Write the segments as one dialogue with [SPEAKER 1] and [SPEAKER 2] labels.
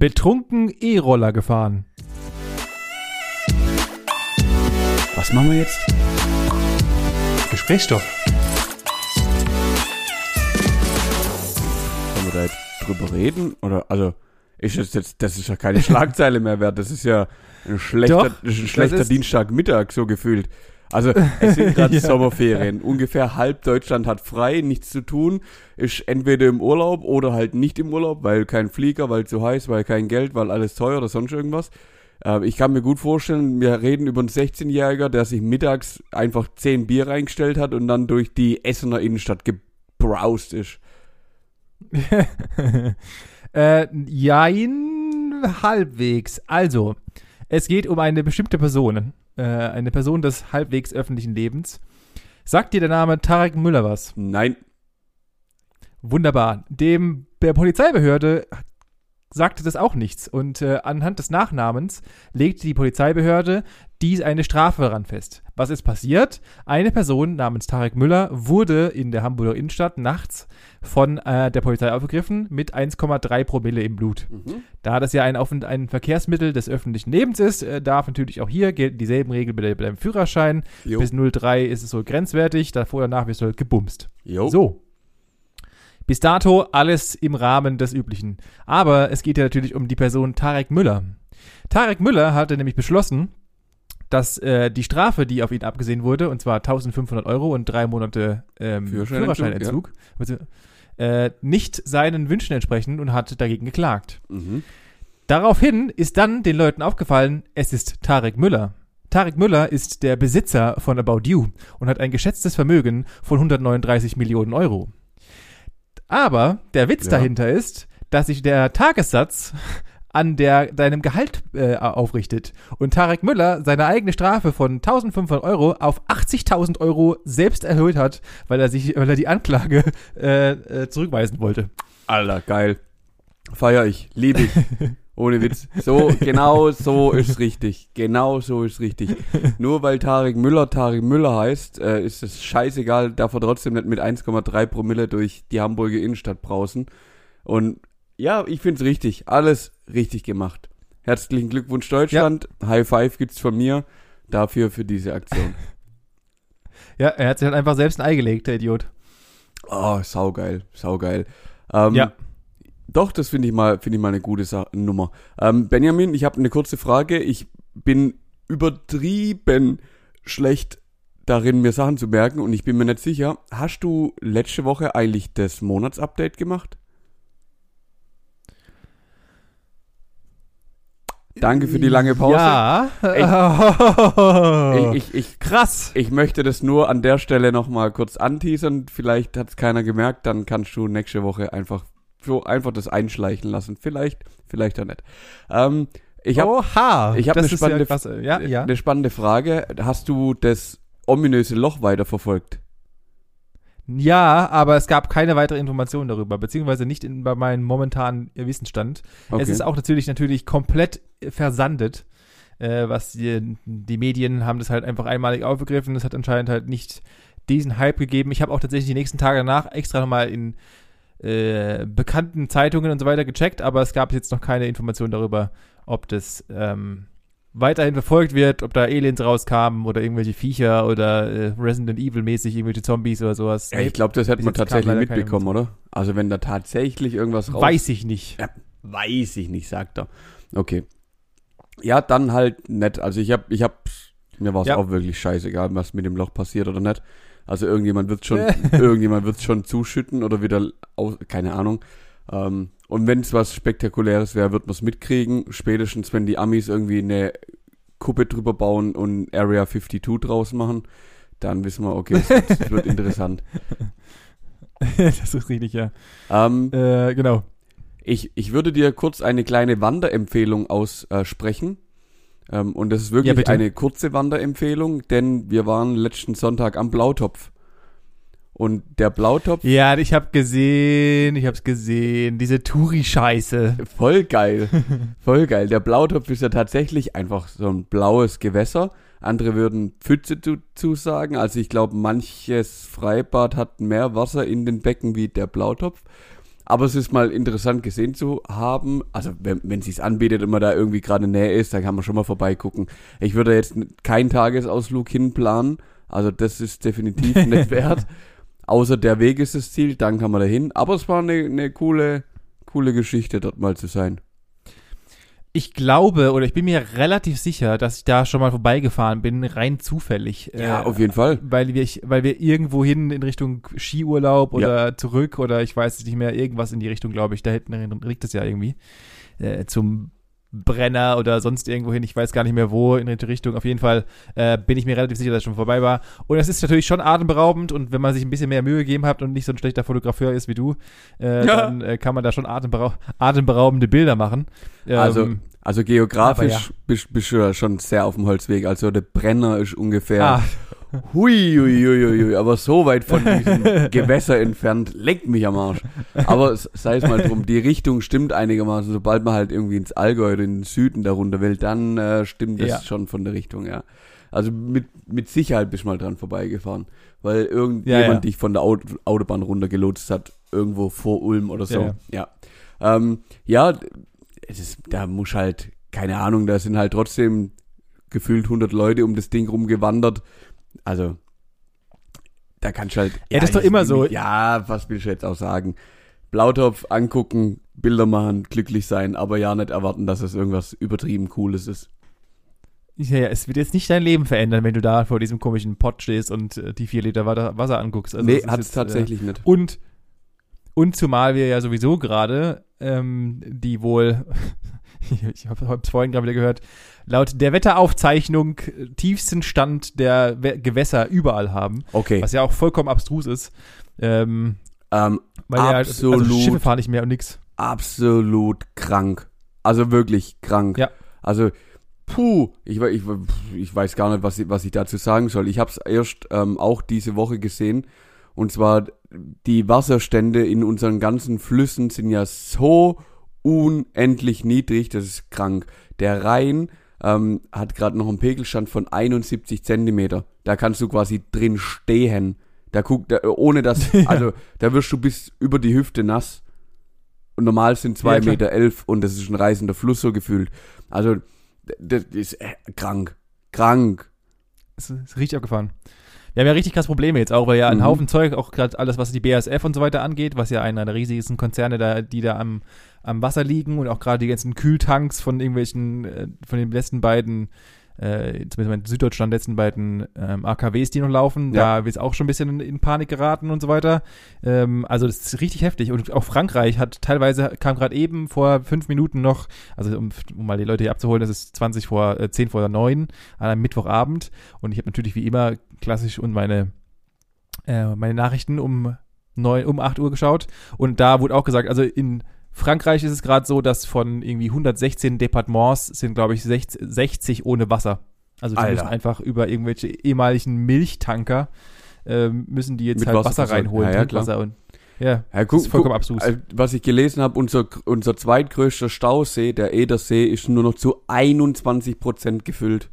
[SPEAKER 1] Betrunken E-Roller gefahren.
[SPEAKER 2] Was machen wir jetzt?
[SPEAKER 3] Gesprächsstoff.
[SPEAKER 2] Sollen wir da jetzt drüber reden? Oder, also, ist das jetzt, das ist ja keine Schlagzeile mehr wert. Das ist ja ein schlechter,
[SPEAKER 1] Doch,
[SPEAKER 2] ein schlechter Dienstagmittag, so gefühlt. Also, es sind gerade
[SPEAKER 1] Ja.
[SPEAKER 2] Sommerferien. Ungefähr halb Deutschland hat frei, nichts zu tun, ist entweder im Urlaub oder halt nicht im Urlaub, weil kein Flieger, weil zu heiß, weil kein Geld, weil alles teuer oder sonst irgendwas. Äh, ich kann mir gut vorstellen, wir reden über einen 16-Jähriger, der sich mittags einfach 10 Bier reingestellt hat und dann durch die Essener Innenstadt gebraust ist.
[SPEAKER 1] äh, jein, halbwegs. Also, es geht um eine bestimmte Person. Äh, eine Person des halbwegs öffentlichen Lebens. Sagt dir der Name Tarek Müller was?
[SPEAKER 2] Nein,
[SPEAKER 1] Wunderbar. Dem der Polizeibehörde sagte das auch nichts. Und äh, anhand des Nachnamens legte die Polizeibehörde dies eine Strafe daran fest. Was ist passiert? Eine Person namens Tarek Müller wurde in der Hamburger Innenstadt nachts von äh, der Polizei aufgegriffen mit 1,3 Promille im Blut.
[SPEAKER 2] Mhm.
[SPEAKER 1] Da das ja ein, ein Verkehrsmittel des öffentlichen Lebens ist, äh, darf natürlich auch hier gelten dieselben Regeln bei, deinem Führerschein.
[SPEAKER 2] Jo.
[SPEAKER 1] Bis 0,3 ist es so grenzwertig, davor oder danach wirst du halt gebumst.
[SPEAKER 2] Jo.
[SPEAKER 1] So. Bis dato alles im Rahmen des Üblichen. Aber es geht ja natürlich um die Person Tarek Müller. Tarek Müller hatte nämlich beschlossen, dass äh, die Strafe, die auf ihn abgesehen wurde, und zwar 1500 Euro und drei Monate ähm,
[SPEAKER 2] Führerscheinentzug,
[SPEAKER 1] Führerscheinentzug, also, äh, nicht seinen Wünschen entsprechen und hat dagegen geklagt.
[SPEAKER 2] Mhm.
[SPEAKER 1] Daraufhin ist dann den Leuten aufgefallen, es ist Tarek Müller. Tarek Müller ist der Besitzer von About You und hat ein geschätztes Vermögen von 139 Millionen Euro. Aber der Witz
[SPEAKER 2] Ja.
[SPEAKER 1] dahinter ist, dass sich der Tagessatz an der deinem Gehalt äh, aufrichtet und Tarek Müller seine eigene Strafe von 1500 Euro auf 80.000 Euro selbst erhöht hat, weil er sich, weil er die Anklage äh, äh, zurückweisen wollte.
[SPEAKER 2] Alter, geil. Feier ich, liebe ich. Ohne Witz. So, genau so ist richtig. Genau so ist richtig. Nur weil Tarek Müller Tarek Müller heißt, äh, ist es scheißegal, darf er trotzdem nicht mit 1,3 Promille durch die Hamburger Innenstadt brausen. Und ja, ich find's richtig. Alles richtig gemacht. Herzlichen Glückwunsch Deutschland. High Five gibt's von mir dafür für diese Aktion.
[SPEAKER 1] Ja, er hat sich halt einfach selbst ein Ei gelegt, der Idiot.
[SPEAKER 2] Oh, saugeil, saugeil. Ähm,
[SPEAKER 1] Ja.
[SPEAKER 2] Doch, das finde ich mal, finde ich mal eine gute Sa Nummer. Ähm, Benjamin, ich habe eine kurze Frage. Ich bin übertrieben schlecht darin, mir Sachen zu merken und ich bin mir nicht sicher. Hast du letzte Woche eigentlich das Monatsupdate gemacht? Danke für die lange Pause.
[SPEAKER 1] Ja.
[SPEAKER 2] Ich, ich, ich,
[SPEAKER 1] Krass.
[SPEAKER 2] ich möchte das nur an der Stelle nochmal kurz anteasern. Vielleicht hat es keiner gemerkt, dann kannst du nächste Woche einfach, so einfach das einschleichen lassen. Vielleicht, vielleicht auch nicht. Ähm, ich habe
[SPEAKER 1] Oha.
[SPEAKER 2] ich hab
[SPEAKER 1] das
[SPEAKER 2] eine spannende-
[SPEAKER 1] ja, ja, ja.
[SPEAKER 2] eine spannende Frage. Hast du das ominöse Loch weiterverfolgt?
[SPEAKER 1] Ja, aber es gab keine weitere Information darüber, beziehungsweise nicht in, bei meinem momentanen Wissensstand.
[SPEAKER 2] Okay.
[SPEAKER 1] Es ist auch natürlich natürlich komplett versandet. Äh, was die, die Medien haben das halt einfach einmalig aufgegriffen. Es hat anscheinend halt nicht diesen Hype gegeben. Ich habe auch tatsächlich die nächsten Tage danach extra nochmal in äh, bekannten Zeitungen und so weiter gecheckt, aber es gab jetzt noch keine Information darüber, ob das ähm, weiterhin verfolgt wird, ob da Aliens rauskamen oder irgendwelche Viecher oder äh, Resident Evil mäßig irgendwelche Zombies oder sowas.
[SPEAKER 2] Ja, ich glaube, das hätte man tatsächlich mitbekommen, oder? Also wenn da tatsächlich irgendwas raus...
[SPEAKER 1] Weiß ich nicht.
[SPEAKER 2] Ja, weiß ich nicht, sagt er. Okay. Ja, dann halt nett. Also ich hab, ich hab, mir war es
[SPEAKER 1] Ja.
[SPEAKER 2] auch wirklich scheißegal, was mit dem Loch passiert oder nicht. Also irgendjemand wird schon, irgendjemand wird schon zuschütten oder wieder, aus, keine Ahnung. Ähm, und wenn es was Spektakuläres wäre, wird man es mitkriegen. Spätestens, wenn die Amis irgendwie eine Kuppe drüber bauen und Area 52 draus machen, dann wissen wir, okay, es wird, es wird interessant.
[SPEAKER 1] das ist richtig, ja.
[SPEAKER 2] Ähm,
[SPEAKER 1] Äh, genau.
[SPEAKER 2] Ich, ich würde dir kurz eine kleine Wanderempfehlung aussprechen. Ähm, und das ist wirklich
[SPEAKER 1] Ja,
[SPEAKER 2] eine kurze Wanderempfehlung, denn wir waren letzten Sonntag am Blautopf. Und der Blautopf,
[SPEAKER 1] Ja, ich habe gesehen, ich habe gesehen, diese Touri-Scheiße.
[SPEAKER 2] voll geil, voll geil. Der Blautopf ist ja tatsächlich einfach so ein blaues Gewässer. Andere würden Pfütze zu, zu sagen. Also ich glaube, manches Freibad hat mehr Wasser in den Becken wie der Blautopf. Aber es ist mal interessant gesehen zu haben. Also wenn, wenn sich's anbietet und man da irgendwie gerade in der Nähe ist, dann kann man schon mal vorbeigucken. Ich würde jetzt keinen Tagesausflug hinplanen. Also das ist definitiv nicht wert. Außer der Weg ist das Ziel, dann kann man da hin. Aber es war eine, eine coole, coole Geschichte, dort mal zu sein.
[SPEAKER 1] Ich glaube oder ich bin mir relativ sicher, dass ich da schon mal vorbeigefahren bin, rein zufällig.
[SPEAKER 2] Ja,
[SPEAKER 1] Äh,
[SPEAKER 2] auf jeden Fall.
[SPEAKER 1] Weil wir, weil wir irgendwo hin in Richtung Skiurlaub oder zurück oder ich weiß nicht mehr, irgendwas in die Richtung, glaube ich. Da hinten liegt es ja irgendwie. Äh, zum Brenner oder sonst irgendwo hin. Ich weiß gar nicht mehr wo in die Richtung. Auf jeden Fall äh, bin ich mir relativ sicher, dass es schon vorbei war. Und es ist natürlich schon atemberaubend und wenn man sich ein bisschen mehr Mühe gegeben hat und nicht so ein schlechter Fotografeur ist wie du, äh,
[SPEAKER 2] Ja.
[SPEAKER 1] dann äh, kann man da schon atemberau atemberaubende Bilder machen. Ähm,
[SPEAKER 2] Also, also geografisch
[SPEAKER 1] ja.
[SPEAKER 2] bist, bist du ja schon sehr auf dem Holzweg. Also der Brenner ist ungefähr
[SPEAKER 1] ah,
[SPEAKER 2] Hui, hui, hui, hui, aber so weit von diesem Gewässer entfernt, leckt mich am Arsch. Aber sei es mal drum, die Richtung stimmt einigermaßen. Sobald man halt irgendwie ins Allgäu oder in den Süden darunter will, dann äh, stimmt das
[SPEAKER 1] Ja.
[SPEAKER 2] schon von der Richtung, ja. Also mit, mit Sicherheit bist du mal dran vorbeigefahren, weil irgendjemand
[SPEAKER 1] Ja, ja.
[SPEAKER 2] dich von der Aut Autobahn runtergelotst hat, irgendwo vor Ulm oder so.
[SPEAKER 1] Ja,
[SPEAKER 2] Ja. Ähm, ja ist, da muss halt, keine Ahnung, da sind halt trotzdem gefühlt 100 Leute um das Ding rumgewandert. Also, da kannst du halt.
[SPEAKER 1] Ja, das ist doch immer so.
[SPEAKER 2] Ja, was willst du jetzt auch sagen? Blautopf angucken, Bilder machen, glücklich sein, aber ja nicht erwarten, dass es irgendwas übertrieben Cooles ist.
[SPEAKER 1] ja, ja, es wird jetzt nicht dein Leben verändern, wenn du da vor diesem komischen Pott stehst und äh, die vier Liter Wasser, anguckst. Also
[SPEAKER 2] nee, hat es
[SPEAKER 1] jetzt,
[SPEAKER 2] tatsächlich nicht.
[SPEAKER 1] Äh, und, und zumal wir ja sowieso gerade ähm, die wohl, ich habe es vorhin gerade wieder gehört, laut der Wetteraufzeichnung äh, tiefsten Stand der Gewässer überall haben,
[SPEAKER 2] Okay.
[SPEAKER 1] was ja auch vollkommen abstrus ist. Ähm,
[SPEAKER 2] Ähm,
[SPEAKER 1] weil ja, also
[SPEAKER 2] Absolut.
[SPEAKER 1] Schiffe fahren nicht mehr und nix.
[SPEAKER 2] absolut krank. Also wirklich krank.
[SPEAKER 1] Ja.
[SPEAKER 2] Also, puh, ich, ich, ich weiß gar nicht, was ich, was ich dazu sagen soll. Ich habe es erst ähm, auch diese Woche gesehen. Und zwar, die Wasserstände in unseren ganzen Flüssen sind ja so unendlich niedrig, das ist krank. Der Rhein ähm, hat gerade noch einen Pegelstand von 71 Zentimeter. Da kannst du quasi drin stehen. Da guckt, da, ohne dass, also da wirst du bis über die Hüfte nass. Und normal sind zwei
[SPEAKER 1] Ja, klar.
[SPEAKER 2] Meter elf und das ist ein reißender Fluss so gefühlt. Also das ist äh, krank, krank.
[SPEAKER 1] Es ist richtig abgefahren. Wir haben ja richtig krass Probleme jetzt auch, weil ja ein
[SPEAKER 2] Mhm.
[SPEAKER 1] Haufen Zeug, auch gerade alles, was die BASF und so weiter angeht, was ja einer der riesigsten Konzerne da, die da am, am Wasser liegen und auch gerade die ganzen Kühltanks von irgendwelchen, äh, von den letzten beiden, äh, zumindest in Süddeutschland letzten beiden ähm, AKWs, die noch laufen,
[SPEAKER 2] Ja.
[SPEAKER 1] da wird es auch schon ein bisschen in, in Panik geraten und so weiter. Ähm, also das ist richtig heftig und auch Frankreich hat teilweise, kam gerade eben vor fünf Minuten noch, also um, um mal die Leute hier abzuholen, das ist 20 vor, äh, 10 vor 9 an einem Mittwochabend und ich habe natürlich wie immer klassisch und meine, äh, meine Nachrichten um, neun, um 8 Uhr geschaut. Und da wurde auch gesagt, also in Frankreich ist es gerade so, dass von irgendwie 116 Departements sind, glaube ich, 60, 60 ohne Wasser. Also die
[SPEAKER 2] Alter.
[SPEAKER 1] müssen einfach über irgendwelche ehemaligen Milchtanker ähm, müssen die jetzt
[SPEAKER 2] Mit
[SPEAKER 1] halt
[SPEAKER 2] Wasser
[SPEAKER 1] Wasser reinholen,
[SPEAKER 2] Ja, ja, klar.
[SPEAKER 1] Trinkwasser und ja,
[SPEAKER 2] Ja,
[SPEAKER 1] das ist vollkommen abstrus.
[SPEAKER 2] äh, Was ich gelesen habe, unser, unser zweitgrößter Stausee, der Edersee, ist nur noch zu 21 Prozent gefüllt.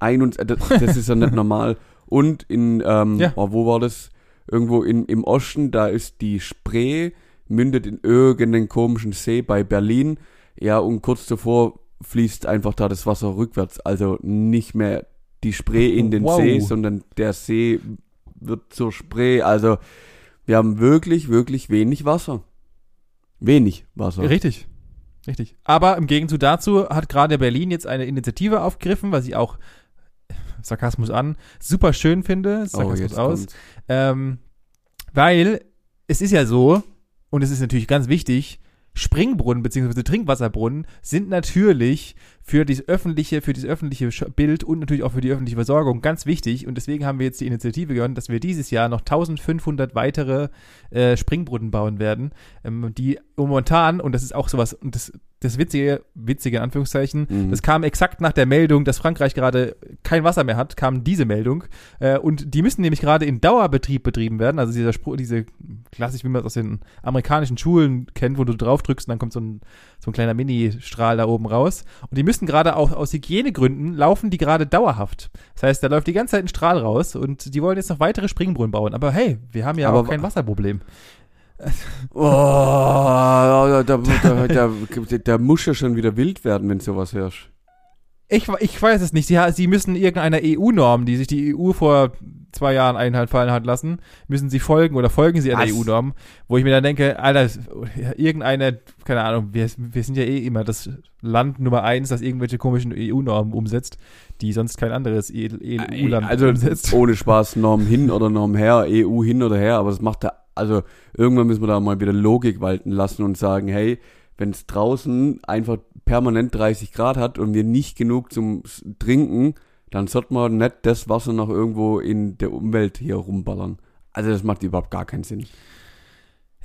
[SPEAKER 2] 21, äh, das, das ist ja nicht normal. Und in, ähm,
[SPEAKER 1] Ja.
[SPEAKER 2] oh, wo war das? Irgendwo in, im Osten, da ist die Spree, mündet in irgendeinen komischen See bei Berlin. Ja, und kurz davor fließt einfach da das Wasser rückwärts. Also nicht mehr die Spree in den
[SPEAKER 1] Wow.
[SPEAKER 2] See, sondern der See wird zur Spree. Also wir haben wirklich, wirklich wenig Wasser. Wenig Wasser.
[SPEAKER 1] Richtig. Richtig. Aber im Gegenzug dazu hat gerade Berlin jetzt eine Initiative aufgegriffen, was ich auch Sarkasmus an, super schön finde. Sarkasmus
[SPEAKER 2] Oh,
[SPEAKER 1] aus. Ähm, weil es ist ja so, und es ist natürlich ganz wichtig, Springbrunnen bzw. Trinkwasserbrunnen sind natürlich für das öffentliche, für das öffentliche Bild und natürlich auch für die öffentliche Versorgung ganz wichtig. Und deswegen haben wir jetzt die Initiative gehört, dass wir dieses Jahr noch 1500 weitere äh, Springbrunnen bauen werden, ähm, die momentan, und das ist auch sowas, und das, das Witzige, witzige in Anführungszeichen,
[SPEAKER 2] Mhm.
[SPEAKER 1] das kam exakt nach der Meldung, dass Frankreich gerade kein Wasser mehr hat, kam diese Meldung. Äh, und die müssen nämlich gerade in Dauerbetrieb betrieben werden. Also dieser Spruch, diese klassisch, wie man es aus den amerikanischen Schulen kennt, wo du drauf drückst und dann kommt so ein, so ein kleiner Mini-Strahl da oben raus. Und die müssen gerade auch aus Hygienegründen laufen die gerade dauerhaft. Das heißt, da läuft die ganze Zeit ein Strahl raus und die wollen jetzt noch weitere Springbrunnen bauen. Aber hey, wir haben ja
[SPEAKER 2] Aber
[SPEAKER 1] auch kein Wasserproblem.
[SPEAKER 2] Oh, da, da, da, da muss ja schon wieder wild werden, wenn du sowas hörst.
[SPEAKER 1] Ich, ich weiß es nicht. Sie, sie müssen irgendeiner EU-Norm, die sich die EU vor zwei Jahren einfallen hat lassen, müssen sie folgen oder folgen sie einer EU-Norm, wo ich mir dann denke, Alter, irgendeine, keine Ahnung, wir, wir sind ja eh immer das Land Nummer eins, das irgendwelche komischen EU-Normen umsetzt, die sonst kein anderes EU-Land
[SPEAKER 2] also, umsetzt. Ohne Spaß, Norm hin oder Norm her, EU hin oder her, aber das macht da, also irgendwann müssen wir da mal wieder Logik walten lassen und sagen, hey, wenn es draußen einfach permanent 30 Grad hat und wir nicht genug zum Trinken, dann sollte man nicht das Wasser noch irgendwo in der Umwelt hier rumballern. Also das macht überhaupt gar keinen Sinn.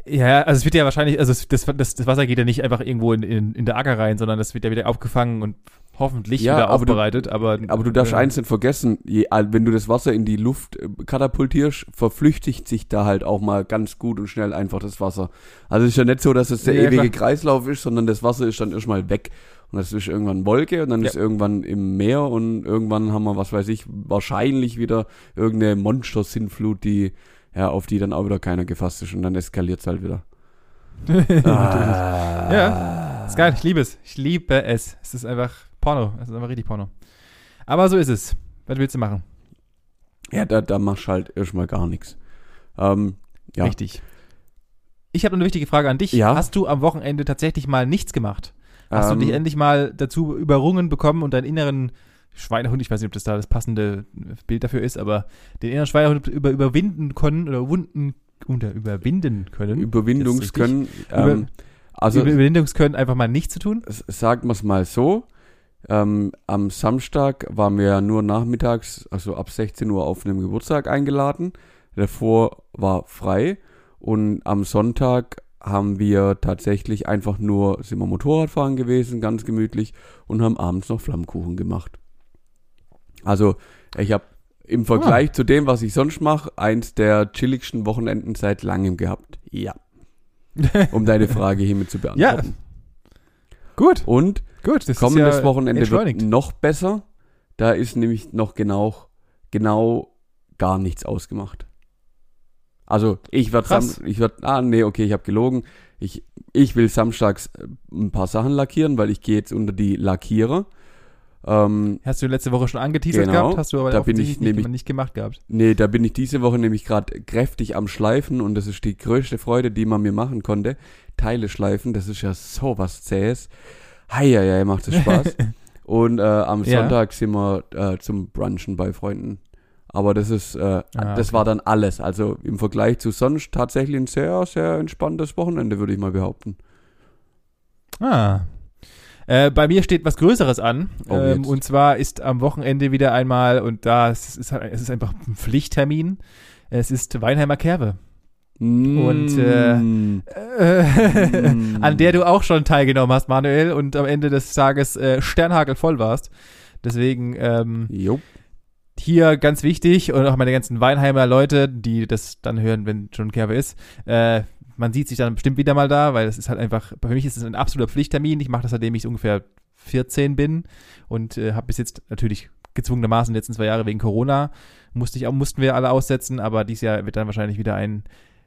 [SPEAKER 1] Ja, also es wird ja wahrscheinlich, also das, das, das Wasser geht ja nicht einfach irgendwo in, in, in der Acker rein, sondern das wird ja wieder aufgefangen und hoffentlich ja, wieder aber aufbereitet.
[SPEAKER 2] Du,
[SPEAKER 1] aber,
[SPEAKER 2] aber du darfst äh, eins nicht vergessen, je, wenn du das Wasser in die Luft äh, katapultierst, verflüchtigt sich da halt auch mal ganz gut und schnell einfach das Wasser. Also es ist ja nicht so, dass es der ja, ewige klar. Kreislauf ist, sondern das Wasser ist dann erstmal weg. Und das ist irgendwann Wolke und dann ja. ist irgendwann im Meer und irgendwann haben wir, was weiß ich, wahrscheinlich wieder irgendeine Monster-Sinnflut, die, ja, auf die dann auch wieder keiner gefasst ist und dann eskaliert es halt wieder.
[SPEAKER 1] ah. Ja, ist geil, ich liebe es. Ich liebe es. Es ist einfach Porno. Es ist einfach richtig Porno. Aber so ist es. Was willst du machen?
[SPEAKER 2] Ja, da, da machst du halt erstmal gar nichts. Ähm, ja.
[SPEAKER 1] Richtig. Ich habe eine wichtige Frage an dich.
[SPEAKER 2] Ja?
[SPEAKER 1] Hast du am Wochenende tatsächlich mal nichts gemacht? Hast ähm, du dich endlich mal dazu überrungen bekommen und deinen inneren Schweinehund, ich weiß nicht, ob das da das passende Bild dafür ist, aber den inneren Schweinehund über, überwinden können oder wunden unter überwinden können.
[SPEAKER 2] Überwindungskönnen.
[SPEAKER 1] Ähm, also Überwindungskönnen einfach mal nicht zu tun?
[SPEAKER 2] Sagen wir es mal so. Ähm, am Samstag waren wir nur nachmittags, also ab 16 Uhr auf einem Geburtstag eingeladen. Davor war frei. Und am Sonntag haben wir tatsächlich einfach nur, sind wir Motorradfahren gewesen, ganz gemütlich, und haben abends noch Flammkuchen gemacht. Also, ich habe im Vergleich ah. zu dem, was ich sonst mache, eins der chilligsten Wochenenden seit langem gehabt. Ja. Um deine Frage hiermit zu beantworten.
[SPEAKER 1] Ja. Gut.
[SPEAKER 2] Und
[SPEAKER 1] Gut,
[SPEAKER 2] das kommendes ja Wochenende wird noch besser. Da ist nämlich noch genau, genau gar nichts ausgemacht. Also ich werde ich werde ah nee, okay, ich habe gelogen. Ich ich will samstags äh, ein paar Sachen lackieren, weil ich gehe jetzt unter die Lackierer.
[SPEAKER 1] Ähm, Hast du letzte Woche schon angeteasert
[SPEAKER 2] genau,
[SPEAKER 1] gehabt? Hast du aber
[SPEAKER 2] da bin ich
[SPEAKER 1] nämlich, nicht gemacht gehabt?
[SPEAKER 2] Nee, da bin ich diese Woche nämlich gerade kräftig am Schleifen und das ist die größte Freude, die man mir machen konnte. Teile schleifen, das ist ja so was Zähes. Heieiei, macht es Spaß. und äh, am ja. Sonntag sind wir äh, zum Brunchen bei Freunden aber das ist, äh, ah, das okay. war dann alles. Also im Vergleich zu sonst tatsächlich ein sehr, sehr entspanntes Wochenende, würde ich mal behaupten.
[SPEAKER 1] Ah. Äh, bei mir steht was Größeres an. Oh, ähm, und zwar ist am Wochenende wieder einmal, und da ist es, es ist einfach ein Pflichttermin. Es ist Weinheimer Kerbe. Und äh, äh, mm. an der du auch schon teilgenommen hast, Manuel, und am Ende des Tages äh, Sternhagel voll warst. Deswegen ähm,
[SPEAKER 2] Jupp
[SPEAKER 1] hier ganz wichtig und auch meine ganzen Weinheimer Leute, die das dann hören, wenn schon Kerbe ist, äh, man sieht sich dann bestimmt wieder mal da, weil es ist halt einfach, für mich ist es ein absoluter Pflichttermin. Ich mache das, seitdem ich ungefähr 14 bin und äh, habe bis jetzt natürlich gezwungenermaßen die letzten zwei Jahre wegen Corona musste ich mussten wir alle aussetzen, aber dieses Jahr wird dann wahrscheinlich wieder ein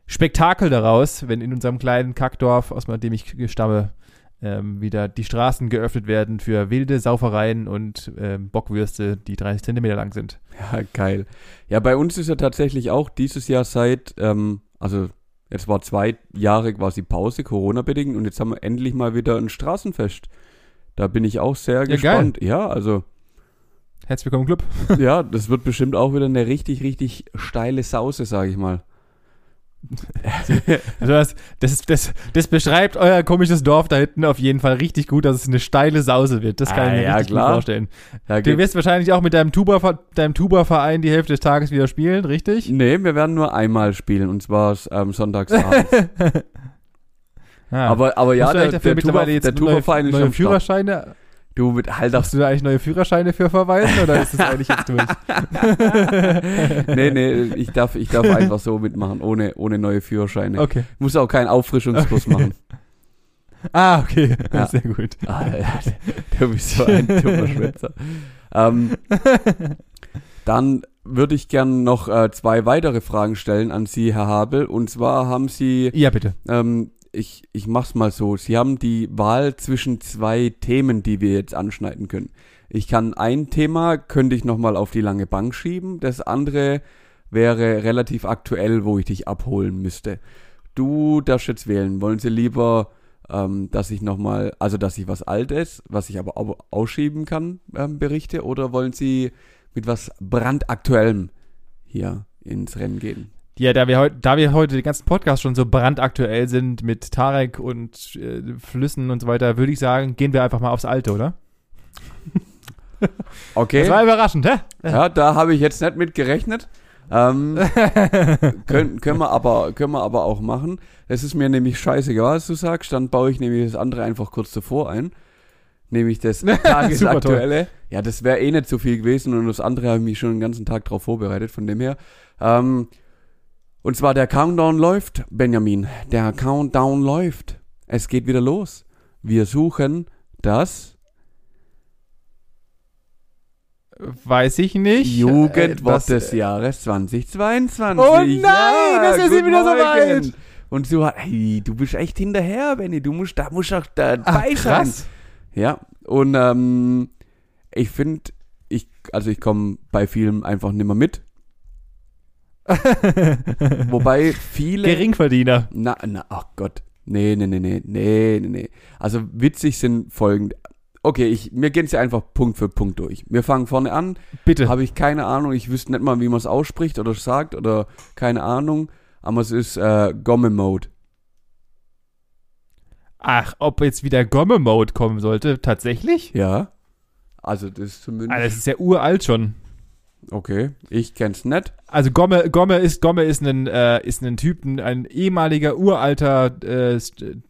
[SPEAKER 1] Spektakel daraus, wenn in unserem kleinen Kackdorf, aus dem ich stamme, ähm, wieder die Straßen geöffnet werden für wilde Saufereien und ähm, Bockwürste, die 30 Zentimeter lang sind.
[SPEAKER 2] Ja, geil. Ja, bei uns ist ja tatsächlich auch dieses Jahr seit, ähm, also jetzt war zwei Jahre quasi Pause, Corona-bedingt, und jetzt haben wir endlich mal wieder ein Straßenfest. Da bin ich auch sehr ja, gespannt. Geil. Ja, also.
[SPEAKER 1] Herzlich willkommen Club.
[SPEAKER 2] ja, das wird bestimmt auch wieder eine richtig, richtig steile Sause, sage ich mal.
[SPEAKER 1] Also das, das, das, das beschreibt euer komisches Dorf da hinten auf jeden Fall richtig gut, dass es eine steile Sause wird. Das kann ah, ich mir ja, richtig klar. gut vorstellen. Ja, du wirst wahrscheinlich auch mit deinem Tuba, deinem Tuba-Verein die Hälfte des Tages wieder spielen, richtig?
[SPEAKER 2] Nee, wir werden nur einmal spielen und zwar ähm, sonntagsabends. ah. aber, aber ja, der, der, Tuba, der Tuba-Verein ist schon
[SPEAKER 1] Führerscheine.
[SPEAKER 2] Du mit halt
[SPEAKER 1] Hast du da eigentlich neue Führerscheine für verweisen oder ist das eigentlich jetzt durch?
[SPEAKER 2] nee, nee, ich darf, ich darf einfach so mitmachen, ohne, ohne neue Führerscheine.
[SPEAKER 1] Okay.
[SPEAKER 2] Muss auch keinen Auffrischungskurs okay. machen.
[SPEAKER 1] Ah, okay. Ja. Sehr gut. Ah,
[SPEAKER 2] du bist so ein dummer Schwätzer. ähm, dann würde ich gern noch äh, zwei weitere Fragen stellen an Sie, Herr Habel. Und zwar haben Sie,
[SPEAKER 1] Ja, bitte.
[SPEAKER 2] ähm, ich, ich mach's mal so, Sie haben die Wahl zwischen zwei Themen, die wir jetzt anschneiden können. Ich kann ein Thema, könnte ich nochmal auf die lange Bank schieben. Das andere wäre relativ aktuell, wo ich dich abholen müsste. Du darfst jetzt wählen. Wollen Sie lieber, ähm, dass ich nochmal, also dass ich was Altes, was ich aber au- ausschieben kann, ähm, berichte? Oder wollen Sie mit was brandaktuellem hier ins Rennen gehen?
[SPEAKER 1] Ja, da wir, heut, da wir heute den ganzen Podcast schon so brandaktuell sind mit Tarek und äh, Flüssen und so weiter, würde ich sagen, gehen wir einfach mal aufs Alte, oder?
[SPEAKER 2] Okay.
[SPEAKER 1] Das war überraschend, hä?
[SPEAKER 2] Ja, da habe ich jetzt nicht mit gerechnet. Ähm, können, können, wir aber, können wir aber auch machen. Es ist mir nämlich scheißegal, was du sagst. Dann baue ich nämlich das andere einfach kurz davor ein. Nämlich das tagesaktuelle. Ja, das wäre eh nicht so viel gewesen und das andere habe ich mich schon den ganzen Tag drauf vorbereitet, von dem her. Ähm, und zwar der Countdown läuft, Benjamin. Der Countdown läuft. Es geht wieder los. Wir suchen das
[SPEAKER 1] Weiß ich nicht.
[SPEAKER 2] Jugendwort
[SPEAKER 1] Etwas,
[SPEAKER 2] des Jahres 2022.
[SPEAKER 1] Oh nein, das ist wieder so weit.
[SPEAKER 2] Und so, hey, du bist echt hinterher, Benny. Du musst, da musst auch dabei
[SPEAKER 1] Ach,
[SPEAKER 2] sein. Ja, und ähm, ich finde, ich, also ich komme bei vielen einfach nimmer mit. Wobei viele.
[SPEAKER 1] Geringverdiener.
[SPEAKER 2] Na, na, ach Gott. Nee, nee, nee, nee, nee, nee, nee. Also witzig sind folgend. Okay, ich, mir gehen sie einfach Punkt für Punkt durch. Wir fangen vorne an.
[SPEAKER 1] Bitte.
[SPEAKER 2] Habe ich keine Ahnung. Ich wüsste nicht mal, wie man es ausspricht oder sagt oder keine Ahnung. Aber es ist äh, Gomme-Mode.
[SPEAKER 1] Ach, ob jetzt wieder Gomme-Mode kommen sollte, tatsächlich?
[SPEAKER 2] Ja. Also das ist zumindest.
[SPEAKER 1] Ah, das ist ja uralt schon.
[SPEAKER 2] Okay, ich kenn's nicht.
[SPEAKER 1] Also Gomme, Gomme ist Gomme ist ein äh, ist ein Typ, ein, ein ehemaliger uralter äh,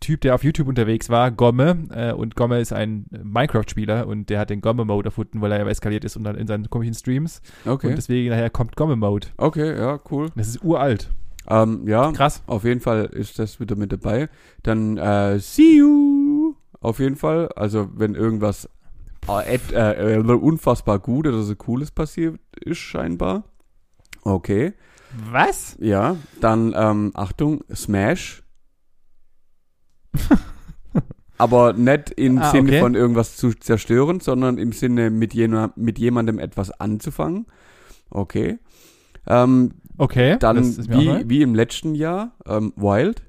[SPEAKER 1] Typ, der auf YouTube unterwegs war. Gomme äh, und Gomme ist ein Minecraft-Spieler und der hat den Gomme-Mode erfunden, weil er ja eskaliert ist und dann in seinen komischen Streams
[SPEAKER 2] Okay.
[SPEAKER 1] und deswegen daher kommt Gomme-Mode.
[SPEAKER 2] Okay, ja, cool.
[SPEAKER 1] Das ist uralt.
[SPEAKER 2] Ähm, ja,
[SPEAKER 1] Krass.
[SPEAKER 2] auf jeden Fall ist das wieder mit dabei. Dann äh, see you. Auf jeden Fall. Also wenn irgendwas äh, et- äh, äh, unfassbar gut oder so Cooles passiert ist scheinbar. Okay.
[SPEAKER 1] Was?
[SPEAKER 2] Ja, dann ähm, Achtung, Smash. Aber nicht im
[SPEAKER 1] Ah,
[SPEAKER 2] Sinne
[SPEAKER 1] okay.
[SPEAKER 2] von irgendwas zu zerstören, sondern im Sinne mit, jener, mit jemandem etwas anzufangen. Okay. Ähm,
[SPEAKER 1] Okay.
[SPEAKER 2] dann wie, wie im letzten Jahr, ähm, Wild.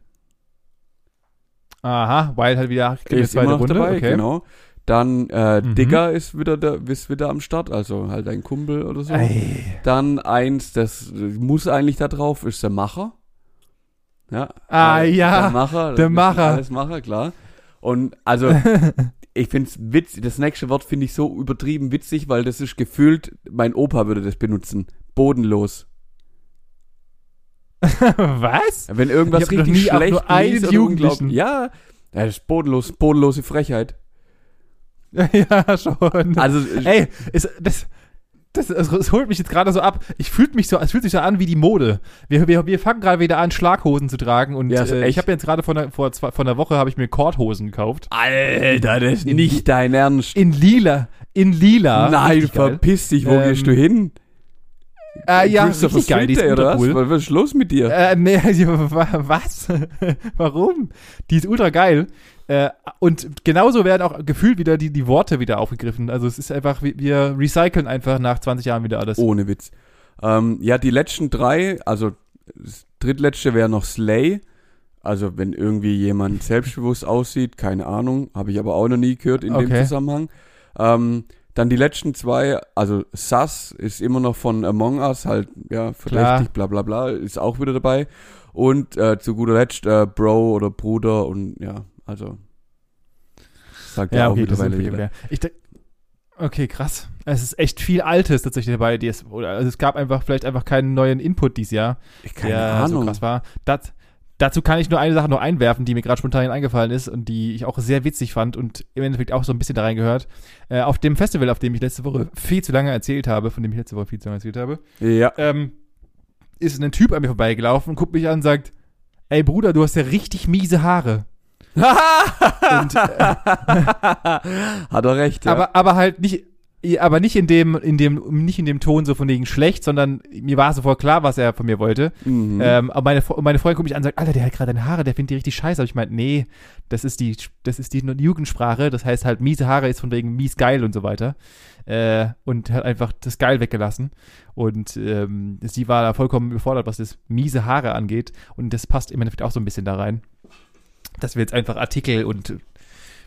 [SPEAKER 1] Aha, Wild hat wieder eine zweite Runde.
[SPEAKER 2] dabei,
[SPEAKER 1] okay.
[SPEAKER 2] genau. Dann äh,
[SPEAKER 1] Mhm.
[SPEAKER 2] Digger ist wieder da, ist wieder am Start, also halt ein Kumpel oder so.
[SPEAKER 1] Ey.
[SPEAKER 2] Dann eins, das muss eigentlich da drauf, ist der Macher. Ja.
[SPEAKER 1] Ah,
[SPEAKER 2] äh,
[SPEAKER 1] ja,
[SPEAKER 2] Der Macher.
[SPEAKER 1] der
[SPEAKER 2] ist
[SPEAKER 1] Macher.
[SPEAKER 2] Alles Macher, klar. Und also, ich find's witzig, das nächste Wort finde ich so übertrieben witzig, weil das ist gefühlt, mein Opa würde das benutzen. Bodenlos.
[SPEAKER 1] Was?
[SPEAKER 2] Wenn irgendwas richtig schlecht Ja, ja, das ist bodenlos, bodenlose Frechheit.
[SPEAKER 1] ja, schon.
[SPEAKER 2] Also,
[SPEAKER 1] Ey, ist, das, das, das, das holt mich jetzt gerade so ab. Ich fühlt mich so, es fühlt sich so an wie die Mode. Wir, wir, wir fangen gerade wieder an, Schlaghosen zu tragen und
[SPEAKER 2] Ja,
[SPEAKER 1] äh, ich habe jetzt gerade vor, einer- vor, zwei, Woche habe ich mir Korthosen gekauft.
[SPEAKER 2] Alter, das ist nicht dein Ernst.
[SPEAKER 1] In lila. In lila.
[SPEAKER 2] Nein, verpiss dich, wo
[SPEAKER 1] Ähm,
[SPEAKER 2] gehst du hin?
[SPEAKER 1] Äh, ja, richtig geil. Die ist
[SPEAKER 2] oder
[SPEAKER 1] cool.
[SPEAKER 2] Was was ist los mit dir?
[SPEAKER 1] Äh, nee, wa- was? Warum? Die ist ultra geil. Äh, und genauso werden auch gefühlt wieder die, die Worte wieder aufgegriffen. Also es ist einfach, wir, recyceln einfach nach 20 Jahren wieder alles.
[SPEAKER 2] Ohne Witz. Ähm, ja, die letzten drei, also das drittletzte wäre noch Slay. Also wenn irgendwie jemand selbstbewusst aussieht, keine Ahnung, habe ich aber auch noch nie gehört in dem
[SPEAKER 1] Okay.
[SPEAKER 2] Zusammenhang. Ähm, dann die letzten zwei, also Sus ist immer noch von Among Us, halt, ja, verdächtig, bla bla bla, ist auch wieder dabei. Und äh, zu guter Letzt äh, Bro oder Bruder und ja, also sagt ja,
[SPEAKER 1] Ja,
[SPEAKER 2] auch
[SPEAKER 1] okay,
[SPEAKER 2] mittlerweile jeder.
[SPEAKER 1] Ich okay, krass. Es ist echt viel Altes tatsächlich dabei. Die es, oder, also es gab einfach vielleicht einfach keinen neuen Input dieses Jahr,
[SPEAKER 2] Ich, keine
[SPEAKER 1] der
[SPEAKER 2] Ahnung.
[SPEAKER 1] so krass war. Das, dazu kann ich nur eine Sache noch einwerfen, die mir gerade spontan eingefallen ist und die ich auch sehr witzig fand und im Endeffekt auch so ein bisschen da reingehört. Äh, auf dem Festival, auf dem ich letzte Woche viel zu lange erzählt habe, von dem ich letzte Woche viel zu lange erzählt habe,
[SPEAKER 2] Ja.
[SPEAKER 1] ähm, ist ein Typ an mir vorbeigelaufen, guckt mich an und sagt, ey Bruder, du hast ja richtig miese Haare. und, äh,
[SPEAKER 2] Hat er recht, ja.
[SPEAKER 1] aber, aber halt nicht, aber nicht in dem, in dem, nicht in dem Ton so von wegen schlecht, sondern mir war sofort klar, was er von mir wollte.
[SPEAKER 2] Mhm.
[SPEAKER 1] Ähm, aber meine, meine Freundin guckt mich an und sagt, Alter, der hat gerade deine Haare, der findet die richtig scheiße. Aber ich meinte, nee, das ist die, das ist die Jugendsprache. Das heißt halt, miese Haare ist von wegen mies geil und so weiter. Äh, und hat einfach das geil weggelassen. Und ähm, sie war da vollkommen überfordert, was das miese Haare angeht. Und das passt im Endeffekt auch so ein bisschen da rein. Dass wir jetzt einfach Artikel und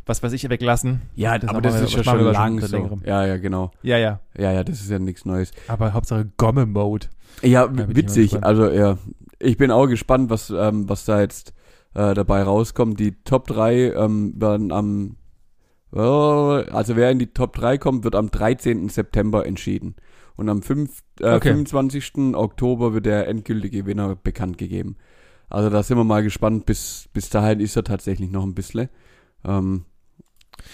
[SPEAKER 1] was weiß ich weglassen.
[SPEAKER 2] ja,
[SPEAKER 1] das
[SPEAKER 2] aber das
[SPEAKER 1] wir-
[SPEAKER 2] ist ja schon lang so.
[SPEAKER 1] längerem.
[SPEAKER 2] Ja, ja, genau.
[SPEAKER 1] Ja, ja.
[SPEAKER 2] Ja, ja, das ist ja nichts Neues.
[SPEAKER 1] Aber Hauptsache Gomme-Mode.
[SPEAKER 2] Ja, witzig. Also ja, ich bin auch gespannt, was ähm, was da jetzt äh, dabei rauskommt. Die Top 3 ähm, werden am äh, also wer in die Top 3 kommt, wird am 13. September entschieden. Und am 5, äh,
[SPEAKER 1] Okay.
[SPEAKER 2] 25. Oktober wird der endgültige Gewinner bekannt gegeben. Also da sind wir mal gespannt. Bis, bis dahin ist er tatsächlich noch ein bisschen. Ähm,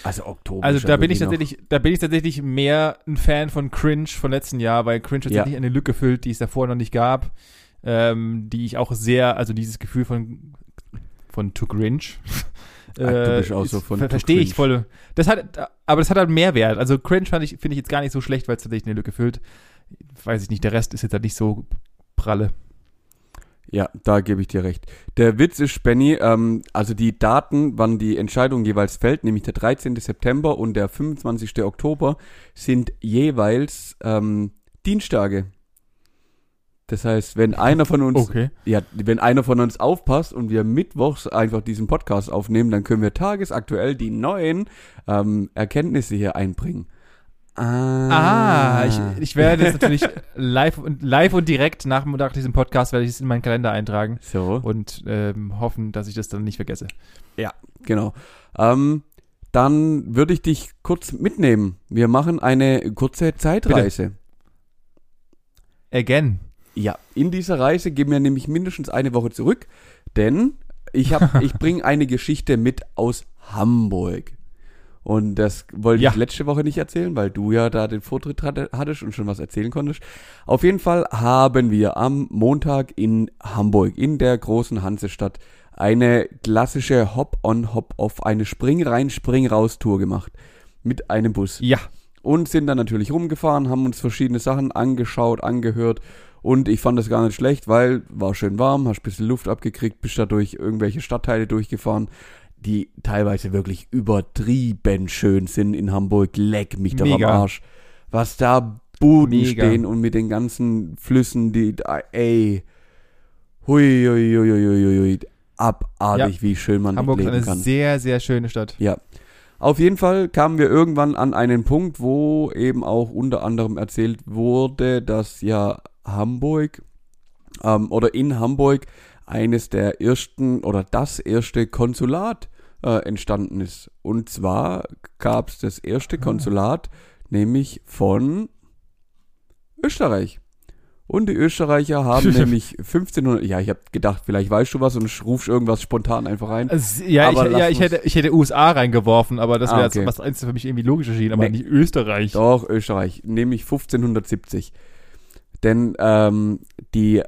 [SPEAKER 2] also Oktober.
[SPEAKER 1] Also
[SPEAKER 2] ja
[SPEAKER 1] da bin ich
[SPEAKER 2] wirklich noch-
[SPEAKER 1] tatsächlich, da bin ich tatsächlich mehr ein Fan von Cringe von letzten Jahr, weil Cringe tatsächlich eine Lücke füllt, die es davor noch nicht gab, ähm, die ich auch sehr, also dieses Gefühl von von to.
[SPEAKER 2] Ach, du bist auch so von
[SPEAKER 1] ver Verstehe ich
[SPEAKER 2] cringe.
[SPEAKER 1] voll. Das hat, aber das hat halt Mehrwert. Also Cringe fand ich, finde ich jetzt gar nicht so schlecht, weil es tatsächlich eine Lücke füllt. Weiß ich nicht, der Rest ist jetzt halt nicht so pralle.
[SPEAKER 2] Ja, da gebe ich dir recht. Der Witz ist, Benny, ähm, also die Daten, wann die Entscheidung jeweils fällt, nämlich der 13. September und der 25. Oktober, sind jeweils ähm, Dienstage. Das heißt, wenn einer von uns,
[SPEAKER 1] Okay.
[SPEAKER 2] ja, wenn einer von uns aufpasst und wir mittwochs einfach diesen Podcast aufnehmen, dann können wir tagesaktuell die neuen ähm, Erkenntnisse hier einbringen.
[SPEAKER 1] Ah, ich, ich werde das natürlich live und live und direkt nach, nach diesem Podcast werde ich es in meinen Kalender eintragen
[SPEAKER 2] so.
[SPEAKER 1] und ähm, hoffen, dass ich das dann nicht vergesse.
[SPEAKER 2] Genau. Ähm, dann würde ich dich kurz mitnehmen. Wir machen eine kurze Zeitreise.
[SPEAKER 1] Again.
[SPEAKER 2] Ja, in dieser Reise gehen wir nämlich mindestens eine Woche zurück, denn ich hab, ich bringe eine Geschichte mit aus Hamburg. Und das wollte
[SPEAKER 1] Ja.
[SPEAKER 2] ich letzte Woche nicht erzählen, weil du ja da den Vortritt hatte, hattest und schon was erzählen konntest. Auf jeden Fall haben wir am Montag in Hamburg, in der großen Hansestadt, eine klassische Hop-on, Hop-off, eine Spring-rein, Spring-raus-Tour gemacht. Mit einem Bus
[SPEAKER 1] Ja.
[SPEAKER 2] und sind dann natürlich rumgefahren, haben uns verschiedene Sachen angeschaut, angehört und ich fand das gar nicht schlecht, weil war schön warm, hast ein bisschen Luft abgekriegt, bist da durch irgendwelche Stadtteile durchgefahren, die teilweise wirklich übertrieben schön sind in Hamburg, leck mich doch am Arsch. Was da Buden
[SPEAKER 1] Mega.
[SPEAKER 2] stehen und mit den ganzen Flüssen, die, ey, hui, hui, hui, hui, hui, abartig, wie schön man
[SPEAKER 1] Hamburg ist
[SPEAKER 2] dort
[SPEAKER 1] eine
[SPEAKER 2] leben kann.
[SPEAKER 1] sehr, sehr schöne Stadt.
[SPEAKER 2] Ja. Auf jeden Fall kamen wir irgendwann an einen Punkt, wo eben auch unter anderem erzählt wurde, dass ja Hamburg ähm, oder in Hamburg eines der ersten oder das erste Konsulat äh, entstanden ist. Und zwar gab es das erste Konsulat, nämlich von Österreich. Und die Österreicher haben nämlich 1500, ja, ich habe gedacht, vielleicht weißt du was und rufst irgendwas spontan einfach rein.
[SPEAKER 1] Also, ja, ich, ja ich, hätte, ich hätte USA reingeworfen, aber das
[SPEAKER 2] Ah,
[SPEAKER 1] wäre
[SPEAKER 2] okay.
[SPEAKER 1] jetzt was eins für mich irgendwie logisch erschienen, aber
[SPEAKER 2] Nee.
[SPEAKER 1] nicht Österreich.
[SPEAKER 2] Doch, Österreich, nämlich 1570. Denn ähm, die